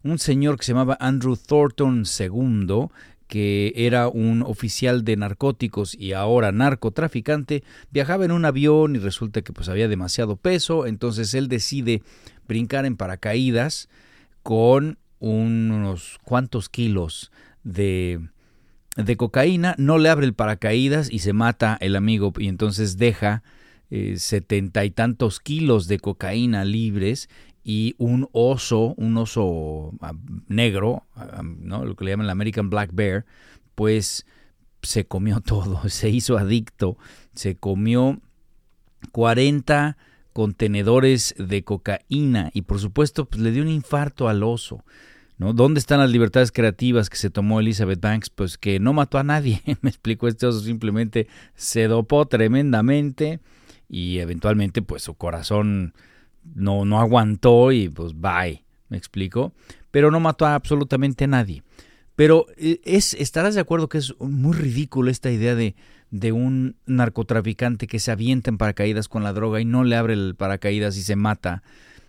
un señor que se llamaba Andrew Thornton II, que era un oficial de narcóticos y ahora narcotraficante, viajaba en un avión y resulta que pues había demasiado peso, entonces él decide brincar en paracaídas con unos cuantos kilos de de cocaína, no le abre el paracaídas y se mata el amigo y entonces deja eh, setenta y tantos kilos de cocaína libres y un oso, un oso ah, negro, ah, ¿no? lo que le llaman el American Black Bear, pues se comió todo, se hizo adicto, se comió 40 contenedores de cocaína y por supuesto pues, le dio un infarto al oso. ¿no? ¿Dónde están las libertades creativas que se tomó Elizabeth Banks? Pues que no mató a nadie. Me explico, este oso simplemente se dopó tremendamente y eventualmente pues su corazón no, no aguantó y pues bye. ¿Me explico? Pero no mató a absolutamente nadie. Pero eh, es, estarás de acuerdo que es muy ridículo esta idea de, de un narcotraficante que se avienta en paracaídas con la droga y no le abre el paracaídas y se mata.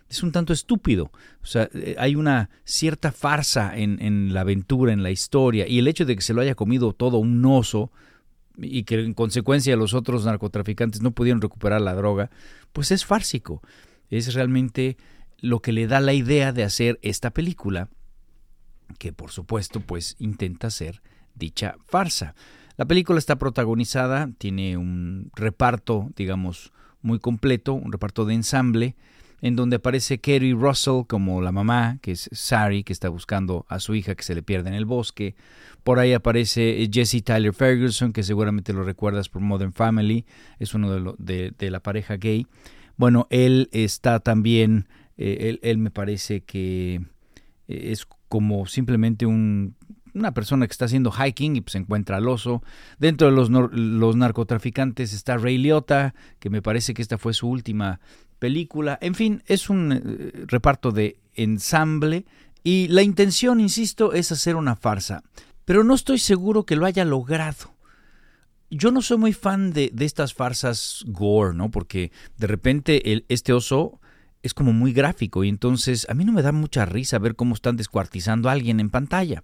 Es un tanto estúpido. O sea, eh, hay una cierta farsa en, en la aventura, en la historia, y el hecho de que se lo haya comido todo un oso y que en consecuencia los otros narcotraficantes no pudieron recuperar la droga, pues es fársico. Es realmente lo que le da la idea de hacer esta película que por supuesto pues intenta ser dicha farsa. La película está protagonizada, tiene un reparto, digamos, muy completo, un reparto de ensamble, en donde aparece Kerry Russell como la mamá, que es Sari, que está buscando a su hija que se le pierde en el bosque. Por ahí aparece Jesse Tyler Ferguson, que seguramente lo recuerdas por Modern Family, es uno de, de, la pareja gay. Bueno, él está también, eh, él, él, me parece que eh, es como simplemente un, una persona que está haciendo hiking y pues encuentra al oso. Dentro de los, los narcotraficantes está Ray Liotta, que me parece que esta fue su última película. En fin, es un eh, reparto de ensamble y la intención, insisto, es hacer una farsa. Pero no estoy seguro que lo haya logrado. Yo no soy muy fan de, de estas farsas gore, ¿no? Porque de repente el, este oso es como muy gráfico y entonces a mí no me da mucha risa ver cómo están descuartizando a alguien en pantalla.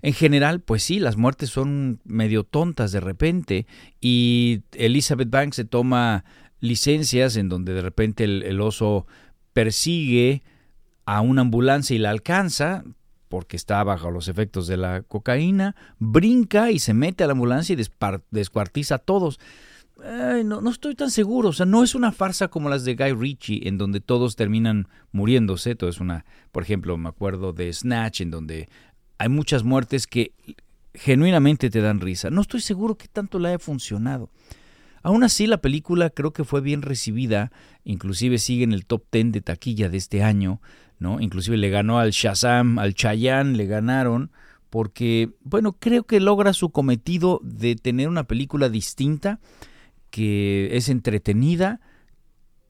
En general, pues sí, las muertes son medio tontas de repente y Elizabeth Banks se toma licencias en donde de repente el, oso persigue a una ambulancia y la alcanza porque está bajo los efectos de la cocaína, brinca y se mete a la ambulancia y descuartiza a todos no, no estoy tan seguro. O sea, no es una farsa como las de Guy Ritchie, en donde todos terminan muriéndose. Todo es una, por ejemplo, me acuerdo de Snatch, en donde hay muchas muertes que genuinamente te dan risa. No estoy seguro que tanto le haya funcionado. Aún así, la película creo que fue bien recibida, inclusive sigue en el top 10 de taquilla de este año, ¿no? Inclusive le ganó al Shazam, al Chayanne, le ganaron, porque, bueno, creo que logra su cometido de tener una película distinta, que es entretenida,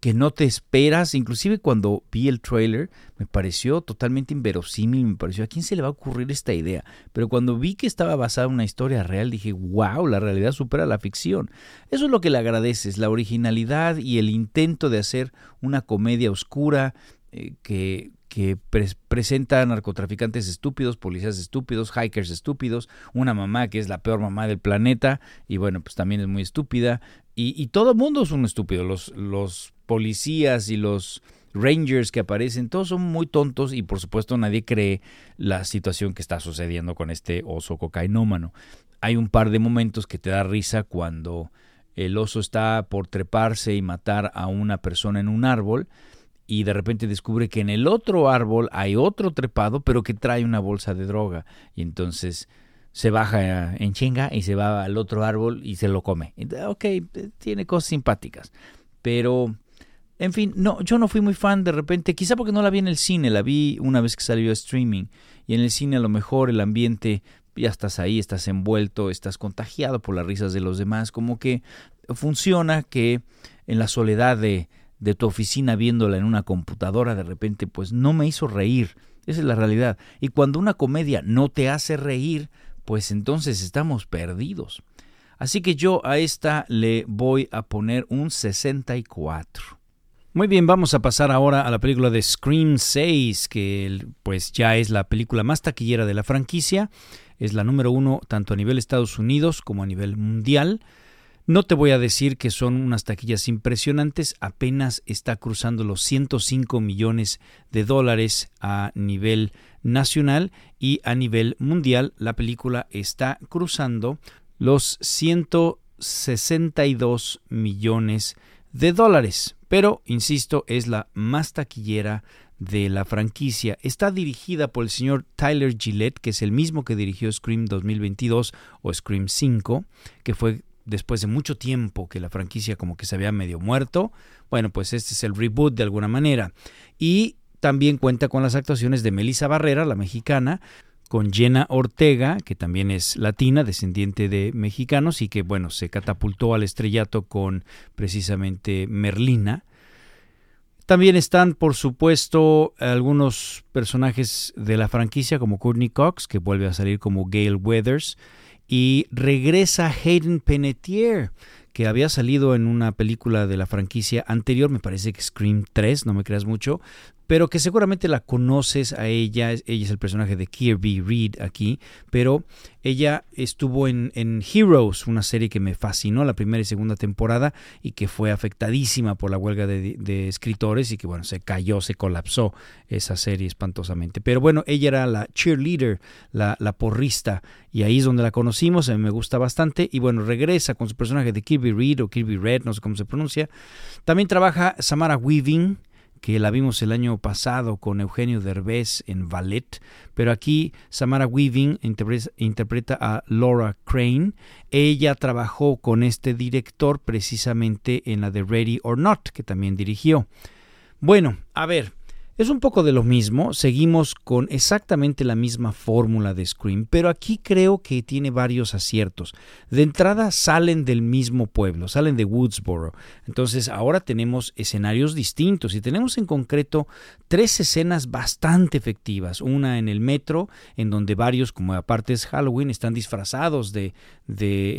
que no te esperas, inclusive cuando vi el trailer me pareció totalmente inverosímil, me pareció a quién se le va a ocurrir esta idea, pero cuando vi que estaba basada en una historia real dije, wow, la realidad supera la ficción. Eso es lo que le agradeces, la originalidad y el intento de hacer una comedia oscura eh, que, que presenta narcotraficantes estúpidos, policías estúpidos, hikers estúpidos, una mamá que es la peor mamá del planeta y bueno, pues también es muy estúpida y, y todo el mundo es un estúpido, los, los policías y los rangers que aparecen, todos son muy tontos y por supuesto nadie cree la situación que está sucediendo con este oso cocainómano. Hay un par de momentos que te da risa cuando el oso está por treparse y matar a una persona en un árbol y de repente descubre que en el otro árbol hay otro trepado, pero que trae una bolsa de droga. Y entonces se baja en chinga y se va al otro árbol y se lo come. Ok, tiene cosas simpáticas. Pero, en fin, no, yo no fui muy fan de repente, quizá porque no la vi en el cine, la vi una vez que salió a streaming. Y en el cine a lo mejor el ambiente, ya estás ahí, estás envuelto, estás contagiado por las risas de los demás. Como que funciona que en la soledad de de tu oficina viéndola en una computadora, de repente, pues no me hizo reír. Esa es la realidad. Y cuando una comedia no te hace reír, pues entonces estamos perdidos. Así que yo a esta le voy a poner un 64. Muy bien, vamos a pasar ahora a la película de Scream 6, que pues ya es la película más taquillera de la franquicia. Es la número uno tanto a nivel Estados Unidos como a nivel mundial. No te voy a decir que son unas taquillas impresionantes, apenas está cruzando los 105 millones de dólares a nivel nacional y a nivel mundial la película está cruzando los 162 millones de dólares. Pero, insisto, es la más taquillera de la franquicia. Está dirigida por el señor Tyler Gillette, que es el mismo que dirigió Scream 2022 o Scream 5, que fue después de mucho tiempo que la franquicia como que se había medio muerto. Bueno, pues este es el reboot de alguna manera. Y también cuenta con las actuaciones de Melissa Barrera, la mexicana, con Jenna Ortega, que también es latina, descendiente de mexicanos y que, bueno, se catapultó al estrellato con precisamente Merlina. También están, por supuesto, algunos personajes de la franquicia como Courtney Cox, que vuelve a salir como Gail Weathers, y regresa Hayden Panettiere, que había salido en una película de la franquicia anterior, me parece que Scream 3, no me creas mucho, pero que seguramente la conoces a ella. Ella es el personaje de Kirby Reed aquí, pero ella estuvo en, Heroes, una serie que me fascinó la primera y segunda temporada y que fue afectadísima por la huelga de, escritores y que, bueno, se cayó, se colapsó esa serie espantosamente. Pero bueno, ella era la cheerleader, la, la porrista, y ahí es donde la conocimos, a mí me gusta bastante. Y bueno, regresa con su personaje de Kirby Reed o Kirby Red, no sé cómo se pronuncia. También trabaja Samara Weaving que la vimos el año pasado con Eugenio Derbez en Ballet, pero aquí Samara Weaving interpreta a Laura Crane. Ella trabajó con este director precisamente en la de Ready or Not, que también dirigió. Bueno, a ver, es un poco de lo mismo, seguimos con exactamente la misma fórmula de Scream, pero aquí creo que tiene varios aciertos. De entrada salen del mismo pueblo, salen de Woodsboro. Entonces ahora tenemos escenarios distintos y tenemos en concreto tres escenas bastante efectivas. Una en el metro, en donde varios, como aparte es Halloween, están disfrazados de,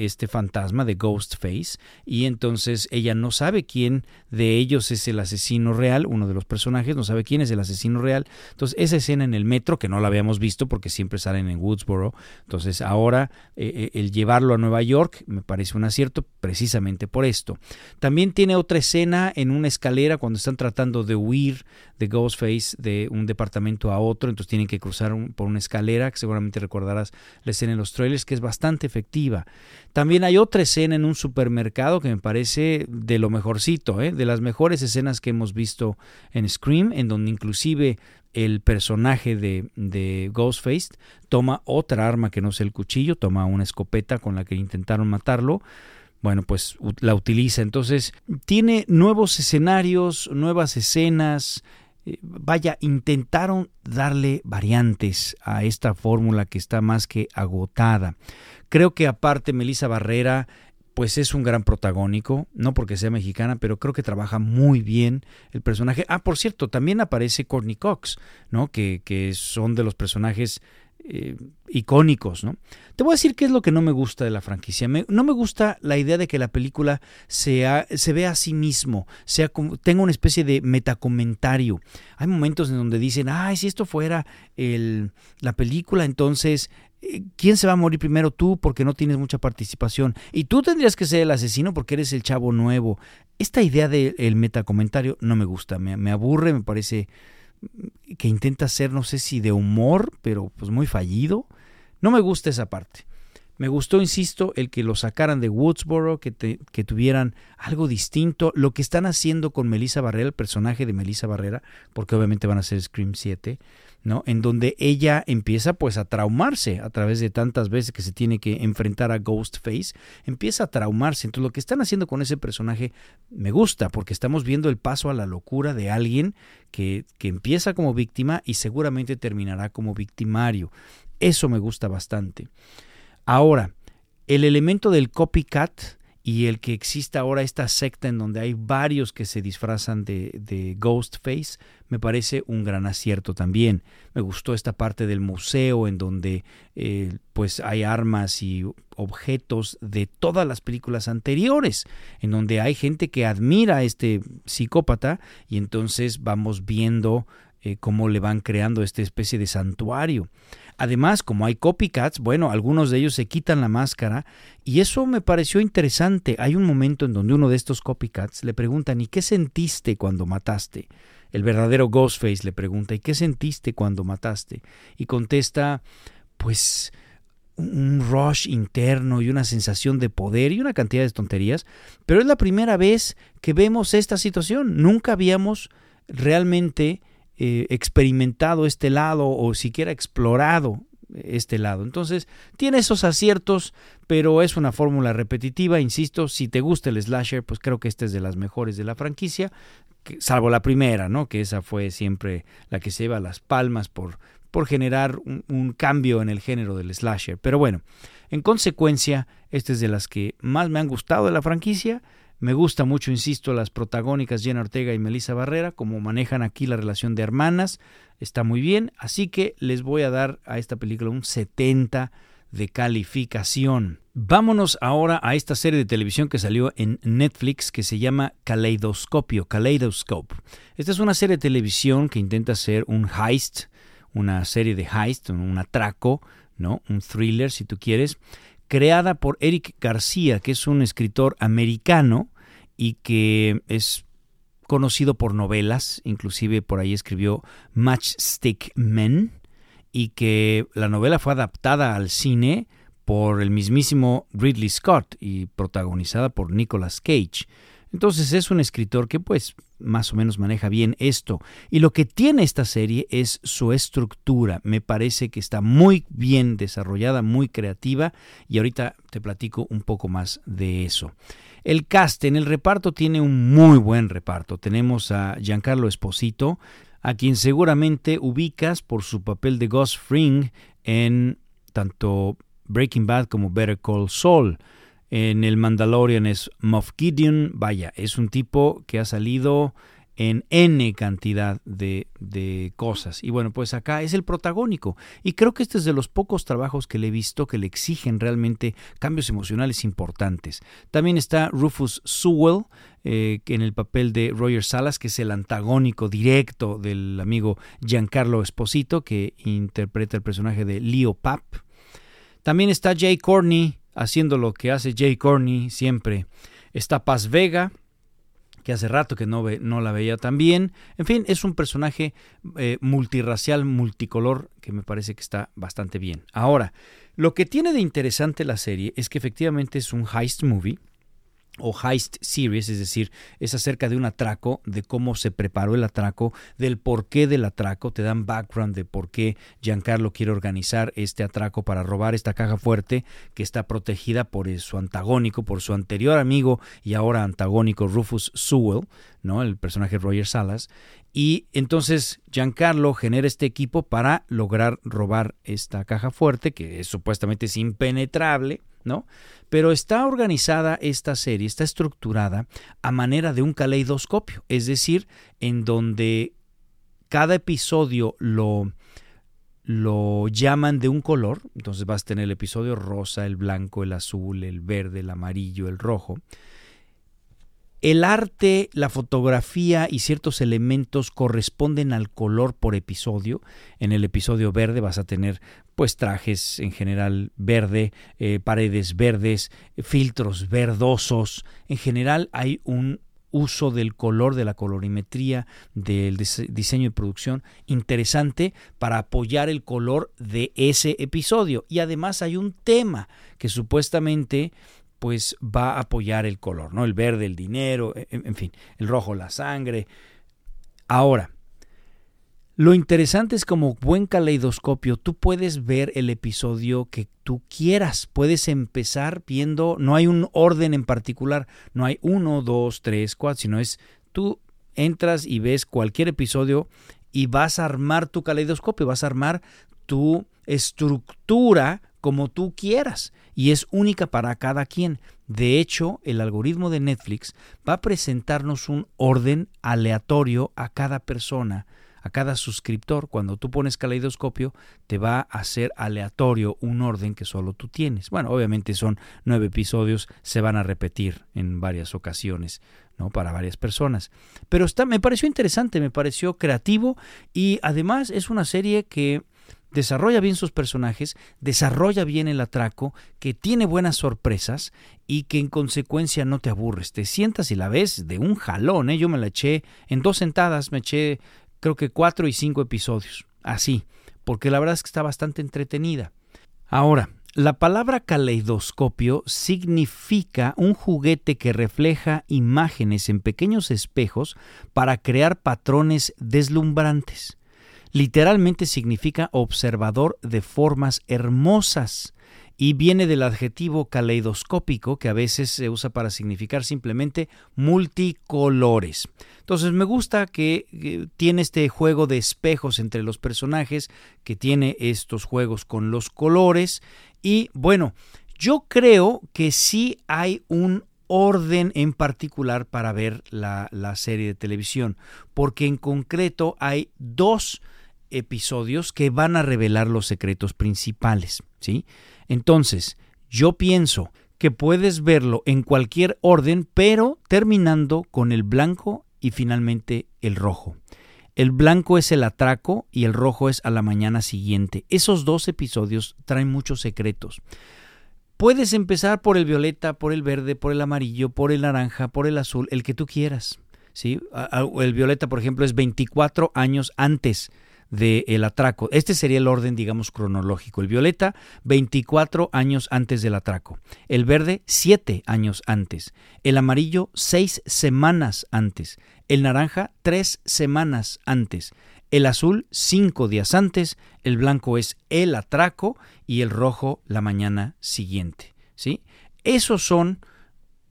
este fantasma, de Ghostface, y entonces ella no sabe quién de ellos es el asesino real, uno de los personajes no sabe quién es el asesino real. Entonces, esa escena en el metro, que no la habíamos visto porque siempre salen en Woodsboro, entonces ahora eh, eh, el llevarlo a Nueva York me parece un acierto precisamente por esto. También tiene otra escena en una escalera cuando están tratando de huir de Ghostface de un departamento a otro, entonces tienen que cruzar por una escalera, que seguramente recordarás la escena en los trailers, que es bastante efectiva. También hay otra escena en un supermercado que me parece de lo mejorcito, ¿eh? de las mejores escenas que hemos visto en Scream, en donde inclusive el personaje de, de, Ghostface toma otra arma que no es el cuchillo, toma una escopeta con la que intentaron matarlo. Bueno, pues la utiliza. Entonces, tiene nuevos escenarios, nuevas escenas. Eh, vaya, intentaron darle variantes a esta fórmula que está más que agotada. Creo que aparte Melissa Barrera pues es un gran protagónico, no porque sea mexicana, pero creo que trabaja muy bien el personaje. Ah, por cierto, también aparece Courtney Cox, ¿no? Que, que son de los personajes eh, icónicos, ¿no? Te voy a decir qué es lo que no me gusta de la franquicia. no me gusta la idea de que la película sea, se vea a sí mismo, sea tenga una especie de metacomentario. Hay momentos en donde dicen, ay, si esto fuera el, la película, entonces ¿quién se va a morir primero tú porque no tienes mucha participación? Y tú tendrías que ser el asesino porque eres el chavo nuevo. Esta idea del metacomentario no me gusta, me, aburre, me parece que intenta ser, no sé si de humor, pero pues muy fallido. No me gusta esa parte. Me gustó, insisto, el que lo sacaran de Woodsboro, que, que tuvieran algo distinto. Lo que están haciendo con Melissa Barrera, el personaje de Melissa Barrera, porque obviamente van a ser Scream 7, ¿no? En donde ella empieza pues a traumarse a través de tantas veces que se tiene que enfrentar a Ghostface, empieza a traumarse. Entonces lo que están haciendo con ese personaje me gusta porque estamos viendo el paso a la locura de alguien que, que empieza como víctima y seguramente terminará como victimario. Eso me gusta bastante. Ahora, el elemento del copycat y el que exista ahora esta secta en donde hay varios que se disfrazan de, de, Ghostface, me parece un gran acierto también. Me gustó esta parte del museo en donde eh, pues hay armas y objetos de todas las películas anteriores, en donde hay gente que admira a este psicópata y entonces vamos viendo eh, cómo le van creando esta especie de santuario. Además, como hay copycats, bueno, algunos de ellos se quitan la máscara y eso me pareció interesante. Hay un momento en donde uno de estos copycats le preguntan, ¿y qué sentiste cuando mataste? El verdadero Ghostface le pregunta, ¿y qué sentiste cuando mataste? Y contesta, pues un rush interno y una sensación de poder y una cantidad de tonterías, pero es la primera vez que vemos esta situación. Nunca habíamos realmente eh, experimentado este lado o siquiera explorado este lado. Entonces, tiene esos aciertos, pero es una fórmula repetitiva, insisto, si te gusta el slasher, pues creo que esta es de las mejores de la franquicia, salvo la primera, ¿no? Que esa fue siempre la que se lleva las palmas por por generar un, cambio en el género del slasher. Pero bueno, en consecuencia, esta es de las que más me han gustado de la franquicia. Me gusta mucho, insisto, las protagónicas Jenna Ortega y Melissa Barrera, como manejan aquí la relación de hermanas. Está muy bien, así que les voy a dar a esta película un 70 de calificación. Vámonos ahora a esta serie de televisión que salió en Netflix que se llama Kaleidoscopio, Kaleidoscope. Esta es una serie de televisión que intenta ser un heist, una serie de heist, un atraco, ¿no? Un thriller, si tú quieres, creada por Eric García, que es un escritor americano y que es conocido por novelas, inclusive por ahí escribió Matchstick Men, y que la novela fue adaptada al cine por el mismísimo Ridley Scott y protagonizada por Nicolas Cage. Entonces es un escritor que pues más o menos maneja bien esto. Y lo que tiene esta serie es su estructura. Me parece que está muy bien desarrollada, muy creativa y ahorita te platico un poco más de eso. El cast en el reparto tiene un muy buen reparto. Tenemos a Giancarlo Esposito, a quien seguramente ubicas por su papel de Gus Fring en tanto Breaking Bad como Better Call Saul en el Mandalorian es Moff Gideon. Vaya, es un tipo que ha salido en N cantidad de, de, cosas. Y bueno, pues acá es el protagónico. Y creo que este es de los pocos trabajos que le he visto que le exigen realmente cambios emocionales importantes. También está Rufus Sewell, eh, en el papel de Roger Salas, que es el antagónico directo del amigo Giancarlo Esposito, que interpreta el personaje de Leo Pap. También está Jay Corney, haciendo lo que hace Jay Corney siempre. Está Paz Vega, que hace rato que no, ve, no la veía tan bien. En fin, es un personaje eh, multirracial, multicolor, que me parece que está bastante bien. Ahora, lo que tiene de interesante la serie es que efectivamente es un heist movie o heist series, es decir, es acerca de un atraco, de cómo se preparó el atraco, del porqué del atraco, te dan background de por qué Giancarlo quiere organizar este atraco para robar esta caja fuerte que está protegida por su antagónico, por su anterior amigo y ahora antagónico Rufus Sewell, ¿no? el personaje Roger Salas, y entonces Giancarlo genera este equipo para lograr robar esta caja fuerte que es, supuestamente es impenetrable, ¿no? Pero está organizada esta serie, está estructurada a manera de un caleidoscopio, es decir, en donde cada episodio lo, lo llaman de un color, entonces vas a tener el episodio rosa, el blanco, el azul, el verde, el amarillo, el rojo, el arte, la fotografía y ciertos elementos corresponden al color por episodio. En el episodio verde vas a tener pues trajes en general verde, eh, paredes verdes, filtros verdosos. En general hay un uso del color, de la colorimetría, del diseño y producción interesante para apoyar el color de ese episodio. Y además hay un tema que supuestamente pues va a apoyar el color, ¿no? El verde, el dinero, e, en, fin, el rojo, la sangre. Ahora, lo interesante es como buen caleidoscopio, tú puedes ver el episodio que tú quieras. Puedes empezar viendo, no hay un orden en particular, no hay uno, dos, tres, cuatro, sino es tú entras y ves cualquier episodio y vas a armar tu caleidoscopio, vas a armar tu estructura como tú quieras y es única para cada quien. De hecho, el algoritmo de Netflix va a presentarnos un orden aleatorio a cada persona, a cada suscriptor. Cuando tú pones caleidoscopio, te va a hacer aleatorio un orden que solo tú tienes. Bueno, obviamente son nueve episodios, se van a repetir en varias ocasiones. ¿no? para varias personas. Pero está, me pareció interesante, me pareció creativo y además es una serie que desarrolla bien sus personajes, desarrolla bien el atraco, que tiene buenas sorpresas y que en consecuencia no te aburres. Te sientas y la ves de un jalón. ¿eh? Yo me la eché en dos sentadas, me eché creo que cuatro y cinco episodios. Así, porque la verdad es que está bastante entretenida. Ahora, la palabra caleidoscopio significa un juguete que refleja imágenes en pequeños espejos para crear patrones deslumbrantes. Literalmente significa observador de formas hermosas y viene del adjetivo caleidoscópico que a veces se usa para significar simplemente multicolores. Entonces me gusta que, tiene este juego de espejos entre los personajes, que tiene estos juegos con los colores y bueno, yo creo que sí hay un orden en particular para ver la, la serie de televisión, porque en concreto hay dos episodios que van a revelar los secretos principales, ¿sí? Entonces, yo pienso que puedes verlo en cualquier orden, pero terminando con el blanco y finalmente el rojo. El blanco es el atraco y el rojo es a la mañana siguiente. Esos dos episodios traen muchos secretos. Puedes empezar por el violeta, por el verde, por el amarillo, por el naranja, por el azul, el que tú quieras. ¿sí? El violeta, por ejemplo, es 24 años antes del atraco. Este sería el orden, digamos, cronológico. El violeta, 24 años antes del atraco. El verde, 7 años antes. El amarillo, 6 semanas antes. El naranja, 3 semanas antes. El azul, 5 días antes. El blanco es el atraco y el rojo la mañana siguiente. ¿sí? Esos son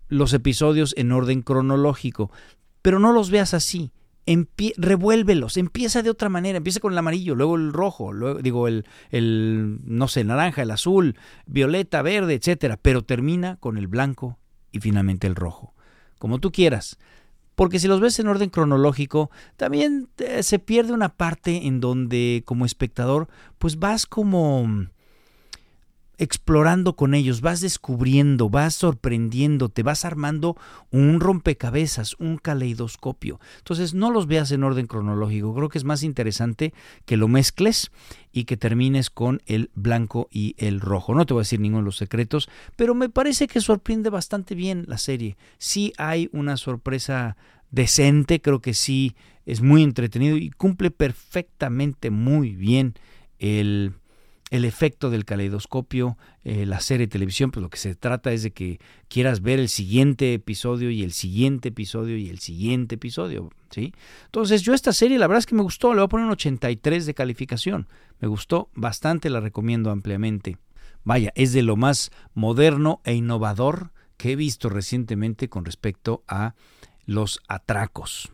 los episodios en orden cronológico. Pero no los veas así revuélvelos, empieza de otra manera, empieza con el amarillo, luego el rojo, luego digo el, el no sé, naranja, el azul, violeta, verde, etcétera, pero termina con el blanco y finalmente el rojo, como tú quieras. Porque si los ves en orden cronológico, también eh, se pierde una parte en donde como espectador, pues vas como explorando con ellos, vas descubriendo, vas sorprendiendo, te vas armando un rompecabezas, un caleidoscopio. Entonces no los veas en orden cronológico, creo que es más interesante que lo mezcles y que termines con el blanco y el rojo. No te voy a decir ninguno de los secretos, pero me parece que sorprende bastante bien la serie. Sí hay una sorpresa decente, creo que sí es muy entretenido y cumple perfectamente muy bien el el efecto del caleidoscopio, eh, la serie de televisión, pues lo que se trata es de que quieras ver el siguiente episodio y el siguiente episodio y el siguiente episodio, ¿sí? Entonces yo esta serie la verdad es que me gustó, le voy a poner un 83 de calificación, me gustó bastante, la recomiendo ampliamente. Vaya, es de lo más moderno e innovador que he visto recientemente con respecto a los atracos.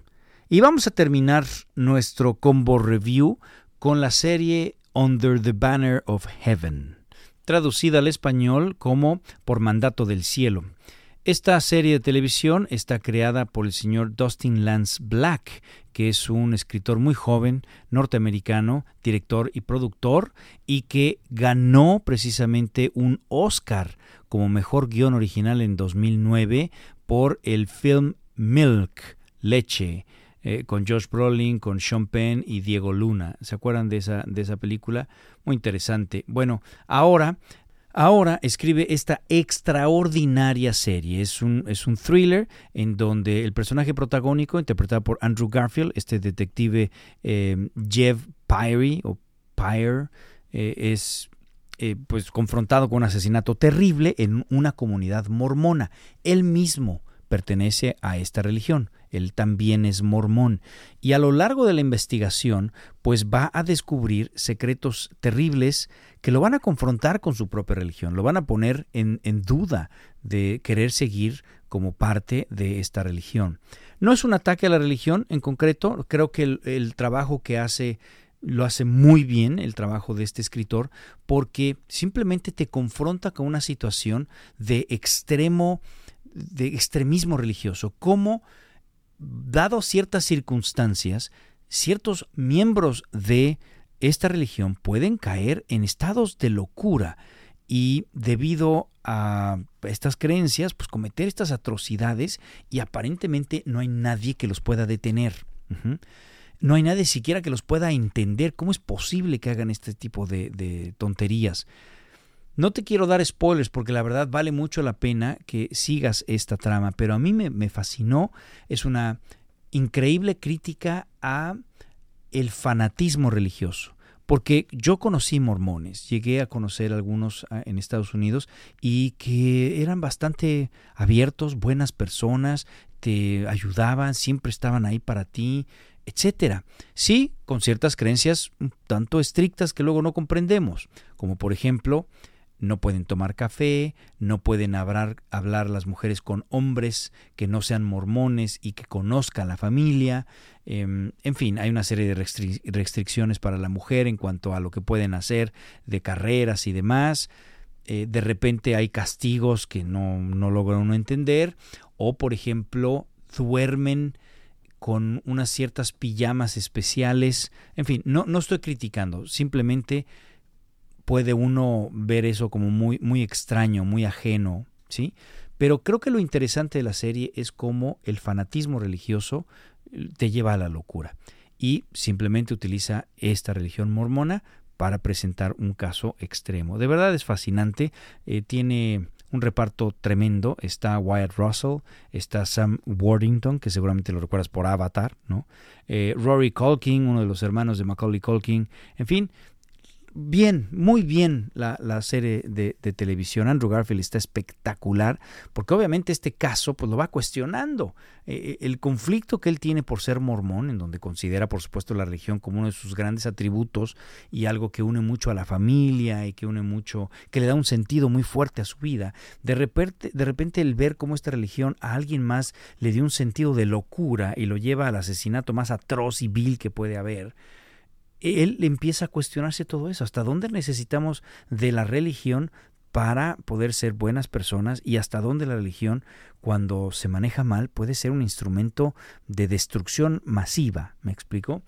Y vamos a terminar nuestro combo review con la serie Under the Banner of Heaven, traducida al español como Por mandato del cielo. Esta serie de televisión está creada por el señor Dustin Lance Black, que es un escritor muy joven, norteamericano, director y productor, y que ganó precisamente un Oscar como mejor guion original en 2009 por el film Milk, Leche, eh, con Josh Brolin, con Sean Penn y Diego Luna. ¿Se acuerdan de esa, de esa película? Muy interesante. Bueno, ahora Ahora escribe esta extraordinaria serie. Es un, es un thriller en donde el personaje protagónico, interpretado por Andrew Garfield, este detective eh, Jeff Pyre, o Pyre, eh, es pues confrontado con un asesinato terrible en una comunidad mormona. Él mismo pertenece a esta religión él también es mormón. Y a lo largo de la investigación, pues va a descubrir secretos terribles que lo van a confrontar con su propia religión, lo van a poner en, duda de querer seguir como parte de esta religión. No es un ataque a la religión en concreto, creo que el, el trabajo que hace lo hace muy bien el trabajo de este escritor porque simplemente te confronta con una situación de extremo, de extremismo religioso, cómo dado ciertas circunstancias, ciertos miembros de esta religión pueden caer en estados de locura y debido a estas creencias, pues cometer estas atrocidades y aparentemente no hay nadie que los pueda detener. no hay nadie siquiera que los pueda entender. ¿Cómo es posible que hagan este tipo de, tonterías? No te quiero dar spoilers porque la verdad vale mucho la pena que sigas esta trama, pero a mí me, me fascinó. Es una increíble crítica a el fanatismo religioso. Porque yo conocí mormones, llegué a conocer algunos ah, en Estados Unidos y que eran bastante abiertos, buenas personas, te ayudaban, siempre estaban ahí para ti, etcétera. Sí, con ciertas creencias un tanto estrictas que luego no comprendemos, como por ejemplo no pueden tomar café, no pueden hablar, hablar, las mujeres con hombres que no sean mormones y que conozcan la familia. Em, en fin, hay una serie de restricciones para la mujer en cuanto a lo que pueden hacer de carreras y demás. Eh, de repente hay castigos que no, no logra uno entender. O, por ejemplo, duermen con unas ciertas pijamas especiales. En fin, no, no estoy criticando, simplemente puede uno ver eso como muy, muy extraño, muy ajeno, ¿sí? Pero creo que lo interesante de la serie es cómo el fanatismo religioso eh, te lleva a la locura y simplemente utiliza esta religión mormona para presentar un caso extremo. De verdad es fascinante, eh, tiene un reparto tremendo. Está Wyatt Russell, está Sam Worthington, que seguramente lo recuerdas por Avatar, ¿no? Eh, Rory Culkin, uno de los hermanos de Macaulay Culkin. En fin, bien, muy bien la, serie de, televisión. Andrew Garfield está espectacular, porque obviamente este caso pues, lo va cuestionando. Eh, eh, el conflicto que él tiene por ser mormón, en donde considera, por supuesto, la religión como uno de sus grandes atributos y algo que une mucho a la familia y que une mucho, que le da un sentido muy fuerte a su vida. De repente, de repente el ver cómo esta religión a alguien más le dio un sentido de locura y lo lleva al asesinato más atroz y vil que puede haber él empieza a cuestionarse todo eso, hasta dónde necesitamos de la religión para poder ser buenas personas y hasta dónde la religión, cuando se maneja mal, puede ser un instrumento de destrucción masiva. ¿Me explico?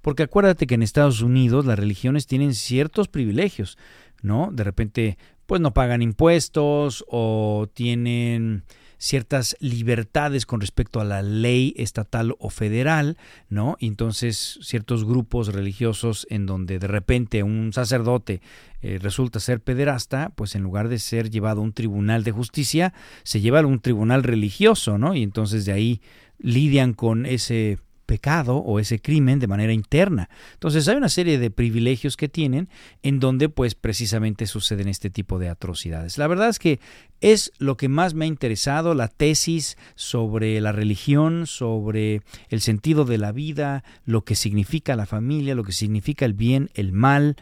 Porque acuérdate que en Estados Unidos las religiones tienen ciertos privilegios, ¿no? De repente, pues no pagan impuestos o tienen ciertas libertades con respecto a la ley estatal o federal, ¿no? Entonces, ciertos grupos religiosos en donde de repente un sacerdote eh, resulta ser pederasta, pues en lugar de ser llevado a un tribunal de justicia, se lleva a un tribunal religioso, ¿no? Y entonces de ahí lidian con ese pecado o ese crimen de manera interna. Entonces hay una serie de privilegios que tienen en donde pues precisamente suceden este tipo de atrocidades. La verdad es que es lo que más me ha interesado, la tesis sobre la religión, sobre el sentido de la vida, lo que significa la familia, lo que significa el bien, el mal,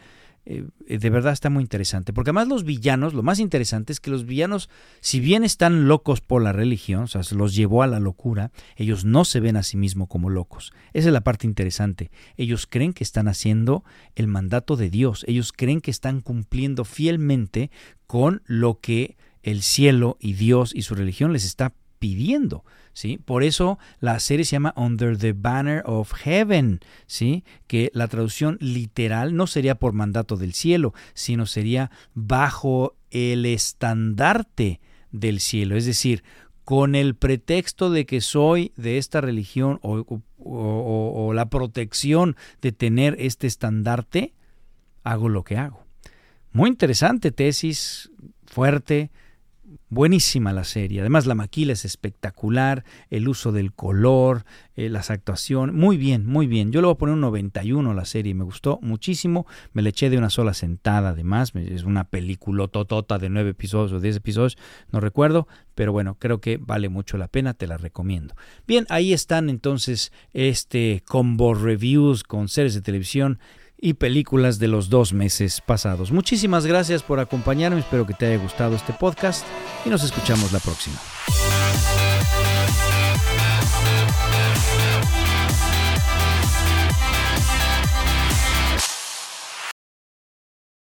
eh, de verdad está muy interesante. Porque además los villanos, lo más interesante es que los villanos, si bien están locos por la religión, o sea, se los llevó a la locura, ellos no se ven a sí mismos como locos. Esa es la parte interesante. Ellos creen que están haciendo el mandato de Dios. Ellos creen que están cumpliendo fielmente con lo que el cielo y Dios y su religión les está pidiendo. ¿Sí? Por eso la serie se llama Under the Banner of Heaven, ¿sí? que la traducción literal no sería por mandato del cielo, sino sería bajo el estandarte del cielo. Es decir, con el pretexto de que soy de esta religión o, o la protección de tener este estandarte, hago lo que hago. Muy interesante tesis, fuerte, Buenísima la serie. Además, la maquila es espectacular, el uso del color, eh, las actuaciones. Muy bien, muy bien. Yo le voy a poner un 91 a la serie. Me gustó muchísimo. Me le eché de una sola sentada, además. Es una película totota de 9 episodios o 10 episodios, no recuerdo. Pero bueno, creo que vale mucho la pena. Te la recomiendo. Bien, ahí están entonces este combo reviews con series de televisión y películas de los dos meses pasados. Muchísimas gracias por acompañarme, espero que te haya gustado este podcast y nos escuchamos la próxima.